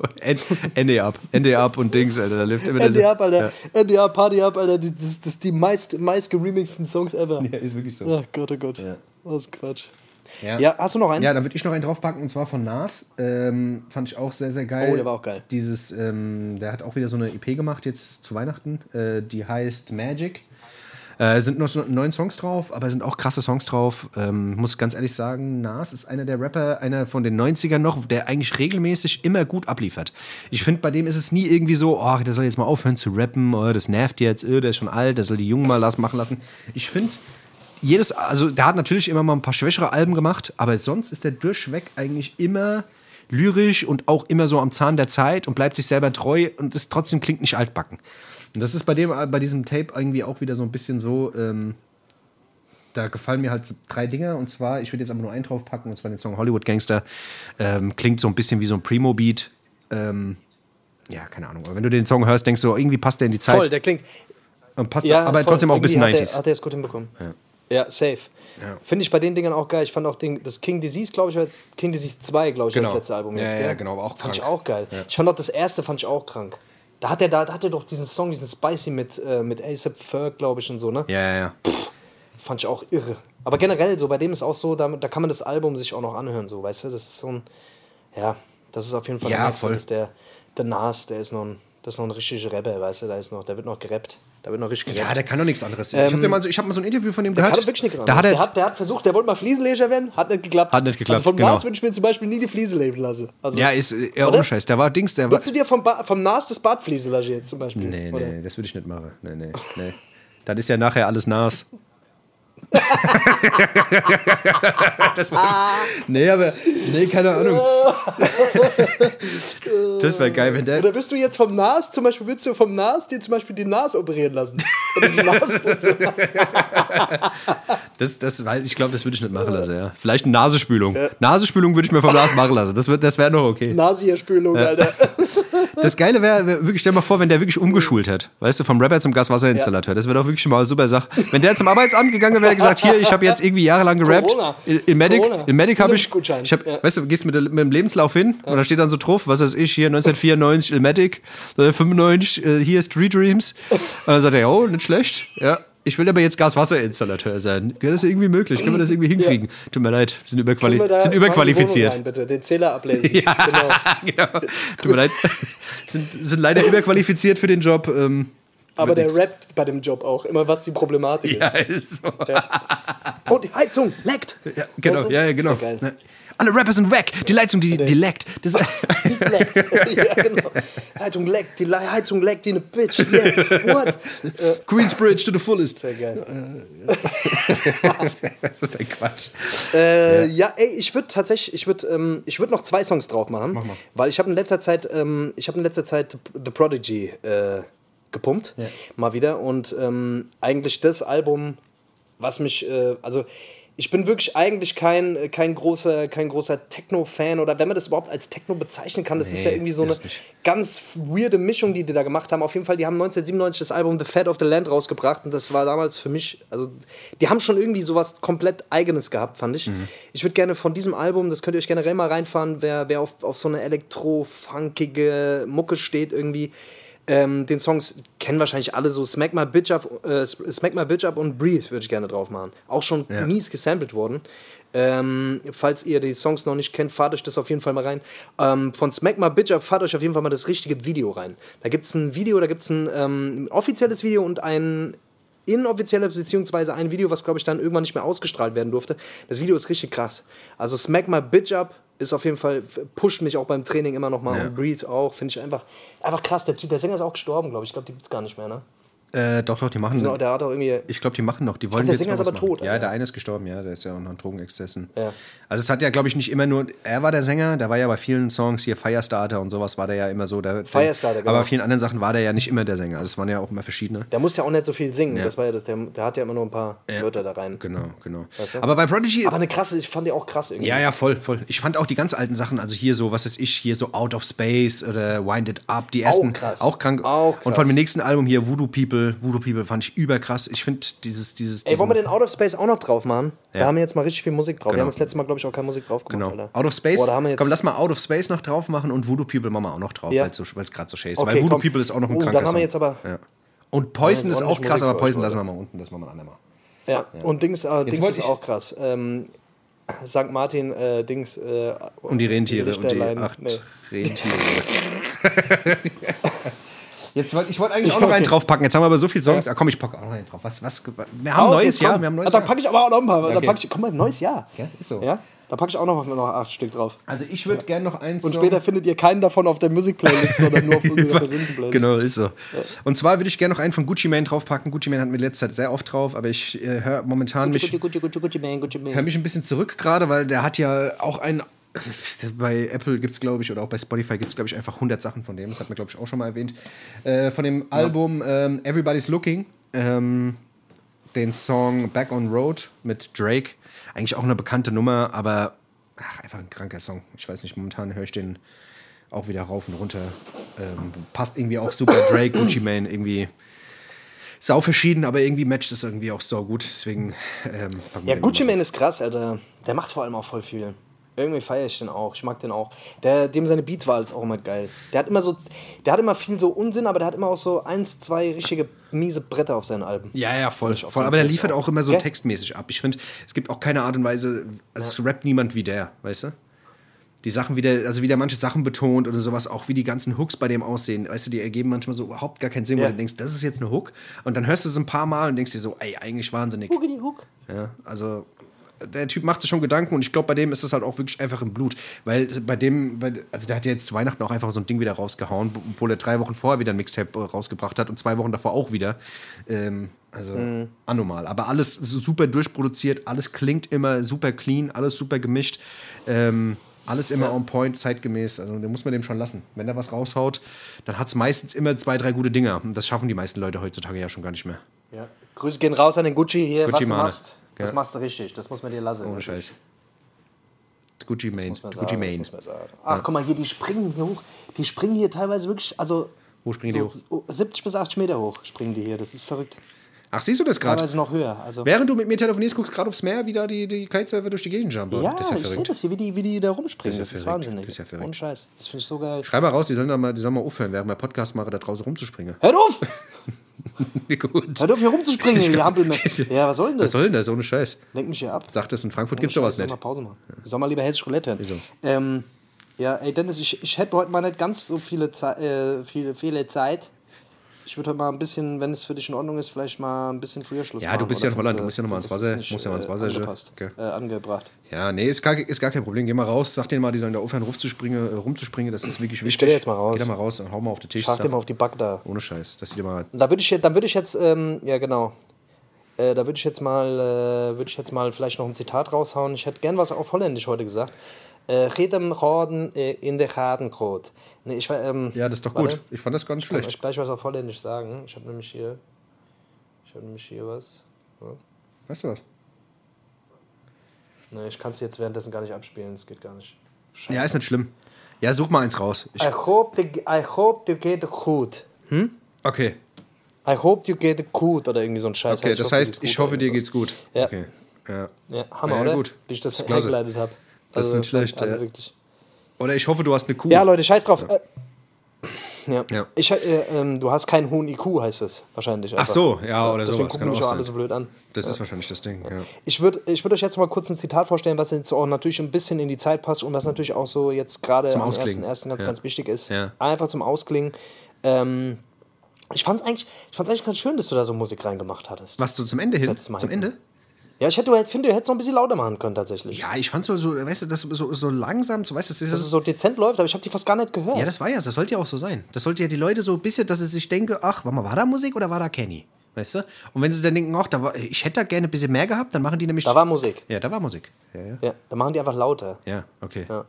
Ende ab, Ende ab und Dings, Alter, da lebt immer NDA ab, Alter. Ja. NDA, Party ab, Alter. Die- Das, das sind die meist, meist geremixten Songs ever. ja, ist wirklich so. Ach Gott, oh Gott. Ja. Das ist Quatsch. Ja. Ja, hast du noch einen? Ja, dann würde ich noch einen draufpacken und zwar von Nas. Ähm, fand ich auch sehr, sehr geil. Oh, der war auch geil. Dieses, ähm, der hat auch wieder so eine EP gemacht jetzt zu Weihnachten. Äh, die heißt Magic. Äh, sind noch so neun Songs drauf, aber sind auch krasse Songs drauf. Ähm, muss ganz ehrlich sagen, Nas ist einer der Rapper, einer von den 90ern noch, der eigentlich regelmäßig immer gut abliefert. Ich finde, bei dem ist es nie irgendwie so, oh, der soll jetzt mal aufhören zu rappen, oh, das nervt jetzt, oh, der ist schon alt, der soll die Jungen mal das machen lassen. Ich finde, jedes, also der hat natürlich immer mal ein paar schwächere Alben gemacht, aber sonst ist der durchweg eigentlich immer lyrisch und auch immer so am Zahn der Zeit und bleibt sich selber treu und ist trotzdem klingt nicht altbacken. Und das ist bei dem, bei diesem Tape irgendwie auch wieder so ein bisschen so, ähm, da gefallen mir halt drei Dinge und zwar, ich würde jetzt aber nur einen draufpacken und zwar den Song Hollywood Gangster. Ähm, klingt so ein bisschen wie so ein Primo-Beat. Ähm, ja, keine Ahnung. Aber wenn du den Song hörst, denkst du, irgendwie passt der in die Zeit. Voll, der klingt. und passt Ja, aber voll. trotzdem auch ein bisschen Irgendwie 90s. Hat er, hat er es gut hinbekommen. Ja, safe. Finde ich bei den Dingern auch geil. Ich fand auch den, das King Disease, glaube ich, King Disease 2, glaube ich, Genau. das letzte Album Ja, jetzt. ja, genau, aber auch Fand ich krank. auch geil. Ich fand auch das erste, fand ich auch krank. Da hat er, da, da hat er doch diesen Song, diesen Spicy mit, äh, mit ASAP Ferg, glaube ich, und so, ne? ja, ja, ja. fand ich auch irre. Aber generell, so bei dem ist auch so, da, da kann man das Album sich auch noch anhören, so, weißt du? Das ist so ein, ja, das ist auf jeden Fall Ja, der voll. Der, der Nas, der ist noch ein, das ist noch ein richtiger Rapper, weißt du? Da ist noch, der wird noch gerappt. Da wird noch richtig gerappt. Ja, der kann doch nichts anderes. ich habe mal, so, ich hab mal so ein Interview von dem Der gehört. kann wirklich nichts da hat anderes. er, der, hat, der hat versucht, der wollte mal Fliesenleger werden, hat nicht geklappt. Hat nicht geklappt, Also von genau. Nas würde ich mir zum Beispiel nie die Fliese leben lassen. Also, ja, ist äh, ja, Oder? ohne Scheiß. Der war Dings, der war. Würdest du dir vom, ba vom Nas das Bad lassen jetzt zum Beispiel? Nee, Oder? nee, das würde ich nicht machen. Nee, nee, nee. Dann ist ja nachher alles Nas. Das war- nee, aber. Nee, keine Ahnung. Das wäre geil, wenn der. Oder wirst du jetzt vom Nas, zum Beispiel, willst du vom Nas dir zum Beispiel die Nase operieren lassen? Oder die Nasenputze? Das, das, ich glaube, das würde ich nicht machen lassen, ja. Vielleicht eine Nasenspülung. Nasenspülung würde ich mir vom Nas machen lassen. Das, wird- das wäre noch okay. Nasierspülung, Alter. Das Geile wäre, wär, wirklich, stell dir mal vor, wenn der wirklich umgeschult hätte. Weißt du, vom Rapper zum Gaswasserinstallateur. Das wäre doch wirklich schon mal eine super Sache. Wenn der zum Arbeitsamt gegangen wäre, gesagt, hier, ich habe jetzt irgendwie jahrelang gerappt. Corona. In, in Medic, Corona. in Medic habe ich, ich hab, Ja. weißt du, gehst mit, mit dem Lebenslauf hin und da steht dann so drauf, was weiß ich, hier 1994 Ilmatic, 95 äh, hier Street Dreams. Und dann sagt er, oh, nicht schlecht. Ja. Ich will aber jetzt Gaswasserinstallateur sein. Wäre das irgendwie möglich? Können wir das irgendwie hinkriegen? Tut mir leid, sind, überquali sind in überqualifiziert. Rein, bitte, den Zähler ablesen. Ja. Genau. genau. Tut mir leid. Sind, sind leider überqualifiziert für den Job. Ähm, Aber der nix. rappt bei dem Job auch immer, was die Problematik Ja, ist. ist so. Oh, die Heizung leckt. Ja, genau, Weißt du? ja, ja, genau. Ja. Ne? Alle Rapper sind wack. Die Leitung, die, die leckt. Das, Die leckt. ja, genau. Heizung leckt, die Le- Heizung leckt wie eine Bitch. Yeah. What? Queensbridge to the fullest. Sehr geil. Das ist ein Quatsch. Äh, ja. ey, ich würde tatsächlich, ich würde ähm, ich würd noch zwei Songs drauf machen. Mach mal. Weil ich habe in letzter Zeit, ähm, ich habe in letzter Zeit The Prodigy äh, gepumpt. Mal wieder. Und ähm, eigentlich das Album, was mich, äh, also ich bin wirklich eigentlich kein, kein großer, kein großer Techno-Fan oder wenn man das überhaupt als Techno bezeichnen kann, das ist ja Nee, irgendwie so eine nicht. ganz weirde Mischung, die die da gemacht haben. Auf jeden Fall, die haben 1997 das Album The Fat of the Land rausgebracht und das war damals für mich, also die haben schon irgendwie sowas komplett Eigenes gehabt, fand ich. Ich würde gerne von diesem Album, das könnt ihr euch generell mal reinfahren, wer, wer auf, auf so eine elektro-funkige Mucke steht irgendwie. Ähm, den Songs kennen wahrscheinlich alle so Smack My Bitch Up, äh, Smack My Bitch Up und Breathe würde ich gerne drauf machen. Auch schon Ja. mies gesampelt worden. Ähm, falls ihr die Songs noch nicht kennt, fahrt euch das auf jeden Fall mal rein. Ähm, von Smack My Bitch Up fahrt euch auf jeden Fall mal das richtige Video rein. Da gibt es ein Video, da gibt es ein ähm, offizielles Video und ein inoffizielles, beziehungsweise ein Video, was glaube ich dann irgendwann nicht mehr ausgestrahlt werden durfte. Das Video ist richtig krass. Also Smack My Bitch Up ist auf jeden Fall, pusht mich auch beim Training immer noch mal Ja. und Breathe auch, finde ich einfach, einfach krass. Der, Typ- der Sänger ist auch gestorben, glaube ich. Ich glaube, die gibt es gar nicht mehr, ne? Äh, doch, doch, die machen. So, der hat auch irgendwie. Ich glaube, die machen noch. Die wollen der jetzt Sänger noch ist aber machen. tot, Ja, Alter. der eine ist gestorben, ja, der ist ja auch noch an Drogenexzessen. Ja. Also es hat ja, glaube ich, nicht immer nur, er war der Sänger, der war ja bei vielen Songs hier Firestarter und sowas war der ja immer so. Der, Firestarter, genau. Aber bei vielen anderen Sachen war der ja nicht immer der Sänger. Also es waren ja auch immer verschiedene. Der muss ja auch nicht so viel singen. Ja. Das war ja das, der, der hat ja immer nur ein paar Wörter da rein. Genau, genau. Weißt du? Aber bei Prodigy. Aber eine krasse, ich fand die auch krass irgendwie. ja, ja, voll, voll. Ich fand auch die ganz alten Sachen, also hier so, was weiß ich, hier so Out of Space oder Wind It Up, die ersten. krass. Auch krank. Auch Und krass. von dem nächsten Album hier, Voodoo People, Voodoo People fand ich überkrass. Ich finde dieses, dieses. Ey, wollen wir den Out of Space auch noch drauf machen? Da Ja. haben wir jetzt mal richtig viel Musik drauf. Wir Genau. haben das letzte Mal, glaube ich, auch keine Musik drauf gemacht, Genau. Alter. Out of Space. Boah, Komm, lass mal Out of Space noch drauf machen und Voodoo People machen wir auch noch drauf, Ja. weil es gerade so schön ist. Okay, weil Voodoo komm. People ist auch noch ein Oh, kranker haben wir jetzt aber- Ja. Und Poison ist auch krass, Musik aber Poison lassen wir mal unten, das machen wir ein andermal. Ja. Und Dings, äh, Dings ist auch krass. Ähm, St. Martin, äh, Dings. Äh, Und die Rentiere und die acht Nee. Rentiere. Jetzt wollte ich wollte eigentlich auch noch einen draufpacken. Jetzt haben wir aber so viele Songs. Ah, komm, ich packe auch noch einen drauf. Was, was, wir haben ein neues Jahr. Wir haben neues Ah, Dann packe ich aber auch noch ein paar. Dann Okay. pack ich, komm mal, neues Jahr. Ja, ist so. Ja? Da packe ich auch noch, noch acht Stück drauf. Also ich würde gerne noch eins Und später findet ihr keinen davon auf der Musikplaylist, sondern nur auf unserer persönlichen Playlist. Genau, ist so. Und zwar würde ich gerne noch einen von Gucci Mane draufpacken. Gucci Mane hat mir in letzter Zeit sehr oft drauf, aber ich äh, höre momentan mich, Gucci, Gucci, Gucci, Gucci Mane, Gucci Mane. höre mich ein bisschen zurück gerade, weil der hat ja auch ein. Bei Apple gibt es, glaube ich, oder auch bei Spotify gibt es, glaube ich, einfach 100 Sachen von dem. Das hat mir, glaube ich, auch schon mal erwähnt. Äh, von dem Album ähm, Everybody's Looking. Ähm, den Song Back on Road mit Drake. Eigentlich auch eine bekannte Nummer, aber ach, einfach ein kranker Song. Ich weiß nicht, momentan höre ich den auch wieder rauf und runter. Ähm, passt irgendwie auch super. Drake, Gucci Mane, irgendwie sau verschieden, aber irgendwie matcht es irgendwie auch so gut. Deswegen ähm, Ja, Gucci Mane ist krass, Alter. Der macht vor allem auch voll viel. Irgendwie feiere ich den auch. Ich mag den auch. Der, dem seine Beatwahl ist auch immer geil. Der hat immer so, der hat immer viel so Unsinn, aber der hat immer auch so eins, zwei richtige miese Bretter auf seinen Alben. Ja, ja, voll. voll. Aber der liefert auch. auch immer so Gell? textmäßig ab. Ich finde, es gibt auch keine Art und Weise, also es rappt niemand wie der, weißt du? Die Sachen, wie der, also wie der manche Sachen betont oder sowas, auch wie die ganzen Hooks bei dem aussehen, weißt du, die ergeben manchmal so überhaupt gar keinen Sinn, wo Ja. du denkst, das ist jetzt eine Hook. Und dann hörst du es ein paar Mal und denkst dir so, ey, eigentlich wahnsinnig. Hookity Hook. Ja, also der Typ macht sich schon Gedanken und ich glaube, bei dem ist das halt auch wirklich einfach im Blut. Weil bei dem, weil, also der hat ja jetzt zu Weihnachten auch einfach so ein Ding wieder rausgehauen, obwohl er drei Wochen vorher wieder ein Mixtape äh, rausgebracht hat und zwei Wochen davor auch wieder. Ähm, also anormal. Aber alles super durchproduziert, alles klingt immer super clean, alles super gemischt. Ähm, alles immer on point, zeitgemäß. Also, da muss man dem schon lassen. Wenn er was raushaut, dann hat es meistens immer zwei, drei gute Dinger. Und das schaffen die meisten Leute heutzutage ja schon gar nicht mehr. Ja. Grüße gehen raus an den Gucci hier. Gucci was du machst, das Ja. machst du richtig. Das muss man dir lassen. Ohne Scheiß. Gucci Mane. Man Gucci das Mane. Ach, guck mal hier, die springen hier hoch. Die springen hier teilweise wirklich, also. Wo springen die hoch? so 70 bis 80 Meter hoch springen die hier. Das ist verrückt. Ach, siehst du das gerade? Teilweise noch höher. Also, Während du mit mir telefonierst, guckst gerade aufs Meer, wie da die, die Kitesurfer durch die Gegend jumpen. ja, das ist ja ich sehe verrückt. das hier, wie die, wie die da rumspringen. Das Das ist ist, ja verrückt. wahnsinnig. Das ist ja verrückt. Ohne Scheiß. Das finde ich so geil. Schreib mal raus, die sollen, da mal, die sollen mal aufhören, während wir Podcast machen, da draußen rumzuspringen. Hört auf! Gut. Hört auf, hier rumzuspringen, ihr Hampelmann. Ja, was soll denn das? Was soll denn das? Ohne Scheiß. Lenk mich hier ab. Sagt das, in Frankfurt gibt Ohne sowas nicht. Mal Pause machen. Soll mal lieber hessisch Roulette hören. Wieso? Ähm, ja, ey Dennis, ich, ich hätte heute mal nicht ganz so viele, Zei- äh, viele, viele Zeit. Ich würde heute mal ein bisschen, wenn es für dich in Ordnung ist, vielleicht mal ein bisschen früher Schluss Ja, machen. du bist ja in Holland, du musst ja noch mal ins Wasser- nicht, musst ja mal ins äh, Wasser, angepasst, okay. äh, angebracht. Ja, nee, ist gar, ist gar kein Problem. Geh mal raus, sag denen mal, die sollen da aufhören, rumzuspringen, äh, rumzuspringen. Das ist wirklich wichtig. geh jetzt mal raus. Geh da mal raus und hau mal auf den Tisch. Schlag dir mal auf die Backe da. Ohne Scheiß. Dass die dir mal. Da würde ich, dann würde ich jetzt, ähm, ja genau, äh, da würde ich jetzt mal, äh, würde ich jetzt mal vielleicht noch ein Zitat raushauen. Ich hätte gern was auf Holländisch heute gesagt. Äh, Redem Rorden äh, in der Gadengrot. Nee, ich ähm, Ja, das ist doch warte. gut. Ich fand das gar nicht Ich kann schlecht. euch gleich was auf Holländisch sagen. Ich habe nämlich hier, ich habe nämlich hier was. Ja. Weißt du was? Nee, ich kann es jetzt währenddessen gar nicht abspielen. Es geht gar nicht. Ja, ist nicht schlimm. Ja, such mal eins raus. Ich, I hope, the, I hope you get good. okay. I hope you get good oder irgendwie so ein Scheiß. Okay, das heißt, ich hoffe, dir geht's gut. Ja. Okay. Ja. Ja, Hammer, Ja, oder? gut. Wie ich das, Das hergeleitet habe. Das ist nicht schlecht, Also ja. wirklich. Oder ich hoffe, du hast eine Kuh. Ja, Leute, scheiß drauf. Äh, ja. Ja. Ich, äh, ähm, du hast keinen hohen IQ, heißt es wahrscheinlich. Ach einfach. so, ja, oder Deswegen sowas. gucken mich auch alle so blöd an. Das ist wahrscheinlich das Ding. Ja. Ich würde ich würd euch jetzt mal kurz ein Zitat vorstellen, was jetzt auch natürlich ein bisschen in die Zeit passt und was natürlich auch so jetzt gerade am Ausklingen. ersten, ersten ganz, Ja. ganz wichtig ist. Ja. Einfach zum Ausklingen. Ähm, ich fand es eigentlich, ich fand's eigentlich ganz schön, dass du da so Musik reingemacht hattest. Was du zum Ende hin? Zum. Ende? Ja, ich hätte, du- finde, du hättest noch ein bisschen lauter machen können tatsächlich. Ja, ich fand so, so weißt du, das so, so langsam, so, weißt du, das ist Dass es so dezent läuft, aber ich habe die fast gar nicht gehört. Ja, das war ja, das sollte ja auch so sein. Das sollte ja die Leute so ein bisschen, dass sie sich denken, ach, warte mal, war da Musik oder war da Kenny? Weißt du? Und wenn sie dann denken, ach, da war, ich hätte da gerne ein bisschen mehr gehabt, dann machen die nämlich. da war Musik. ja, da war Musik. Ja, ja. Ja, da machen die einfach lauter. Ja, okay. Ja.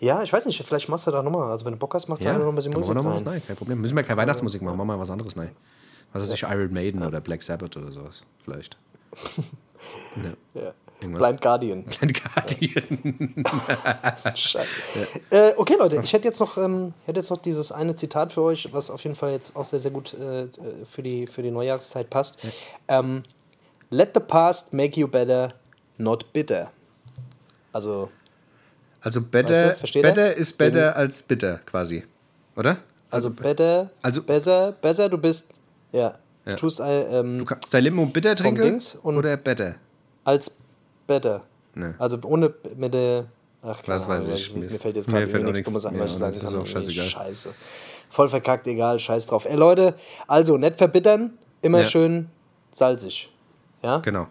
Ja, ich weiß nicht, vielleicht machst du da nochmal. Also, wenn du Bock hast, machst du Ja, da noch ein bisschen Musik noch mal was rein. rein. Kein Problem. Müssen wir keine Weihnachtsmusik machen, machen wir was anderes rein. Was weiß ich, Iron Maiden oder Black Sabbath oder sowas. Vielleicht. Ja. Irgendwas. Blind Guardian. Blind Guardian. Scheiße. Äh, okay, Leute, ich hätte jetzt, noch, ähm, hätte jetzt noch dieses eine Zitat für euch, was auf jeden Fall jetzt auch sehr, sehr gut äh, für, die, für die Neujahrszeit passt. Ähm, Let the past make you better, not bitter. Also, Also better, Weißt du, versteht er? better ist better als bitter, quasi. Oder? also better, also- besser, besser, du bist, ja, Ja. tust ein, ähm, Du kannst dein Limo bitter trinken oder better? als better. Ne. Also ohne mit der. Ach, keine Was weiß ich. Mir, mir fällt jetzt gerade nichts Dummes mehr was ich sagen Das kann. ist auch Nee, scheißegal. Scheiße. Voll verkackt, egal, scheiß drauf. Ey Leute, also nicht verbittern, immer Ja. schön salzig. Ja? Genau.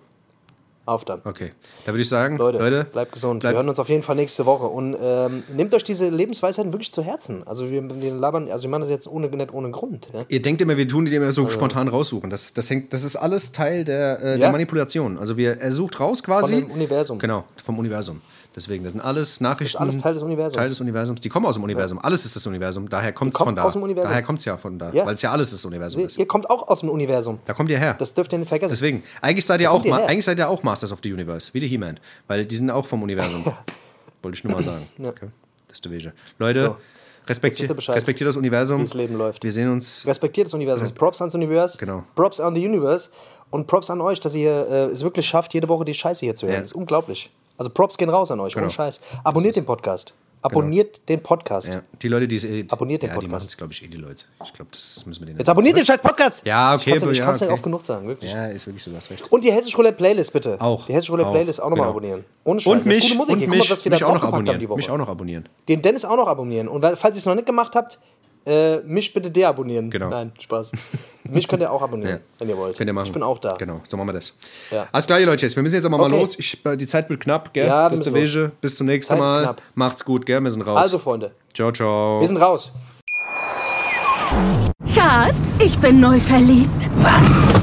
Auf dann. Okay. Da würde ich sagen, Leute, Leute, bleibt gesund. bleibt- wir hören uns auf jeden Fall nächste Woche. Und ähm, nehmt euch diese Lebensweisheiten wirklich zu Herzen. Also wir, wir labern, also wir machen das jetzt ohne, nicht ohne Grund. Ja? Ihr denkt immer, wir tun die immer so spontan raussuchen. Das, das, hängt, das ist alles Teil der, äh, Ja. der Manipulation. Also wir, er sucht raus quasi. Von dem Universum. Genau, vom Universum. Deswegen, das sind alles Nachrichten. alles Teil des Universums. Teil des Universums. Die kommen aus dem Universum. Alles ist das Universum. Daher kommt es von da. aus dem Universum. Daher kommt es ja von da. Ja. Weil es ja alles das Universum ist. Ihr kommt auch aus dem Universum. Da kommt ihr her. Das dürft ihr nicht vergessen. Deswegen, eigentlich seid ihr auch, ihr eigentlich seid ihr auch Masters of the Universe, wie die He-Man. Weil die sind auch vom Universum. Wollte ich nur mal sagen. Okay. Das ist der Wege. Leute, So. respektiert, respektiert das Universum. wie das Leben läuft. Wir sehen uns. Respektiert das Universum. Props ans Universum. Genau. Props an the Universe. Und Props an euch, dass ihr äh, es wirklich schafft, jede Woche die Scheiße hier zu hören. Ja. Das ist unglaublich. Also Props gehen raus an euch, ohne Scheiß. Abonniert den Podcast. Abonniert den Podcast. Ja, die Leute, die es eh. Abonniert den ja, die Podcast. machen es, glaube ich, eh die Leute. Ich glaube, das müssen wir denen. Jetzt abonniert den scheiß Podcast! Ja, okay, Ich kann es ja, nicht okay. oft genug sagen, wirklich. Ja, ist wirklich so, du hast recht. Und die Hessische Roulette Playlist, bitte. Auch. Die Hessische Roulette Auch, Playlist auch nochmal genau. abonnieren. Ohne Scheiß. Und mich, gute Musik. und Hier, guck mal, mich, was wir da mich auch noch abonnieren. die. Mich auch noch abonnieren. Den Dennis auch noch abonnieren. Und falls ihr es noch nicht gemacht habt, äh, mich bitte deabonnieren. Genau. Nein, Spaß. mich könnt ihr auch abonnieren, Ja. wenn ihr wollt. Könnt ihr machen. Ich bin auch da. Genau, so machen wir das. Ja. Alles klar, ihr Leute, wir müssen jetzt aber mal Okay. los. Ich, äh, die Zeit wird knapp, gell? Ja, das ist der. Wege. Bis zum nächsten Zeit ist Mal. knapp. Macht's gut, gell? Wir sind raus. Also, Freunde, ciao, ciao. wir sind raus. Schatz, ich bin neu verliebt. Was?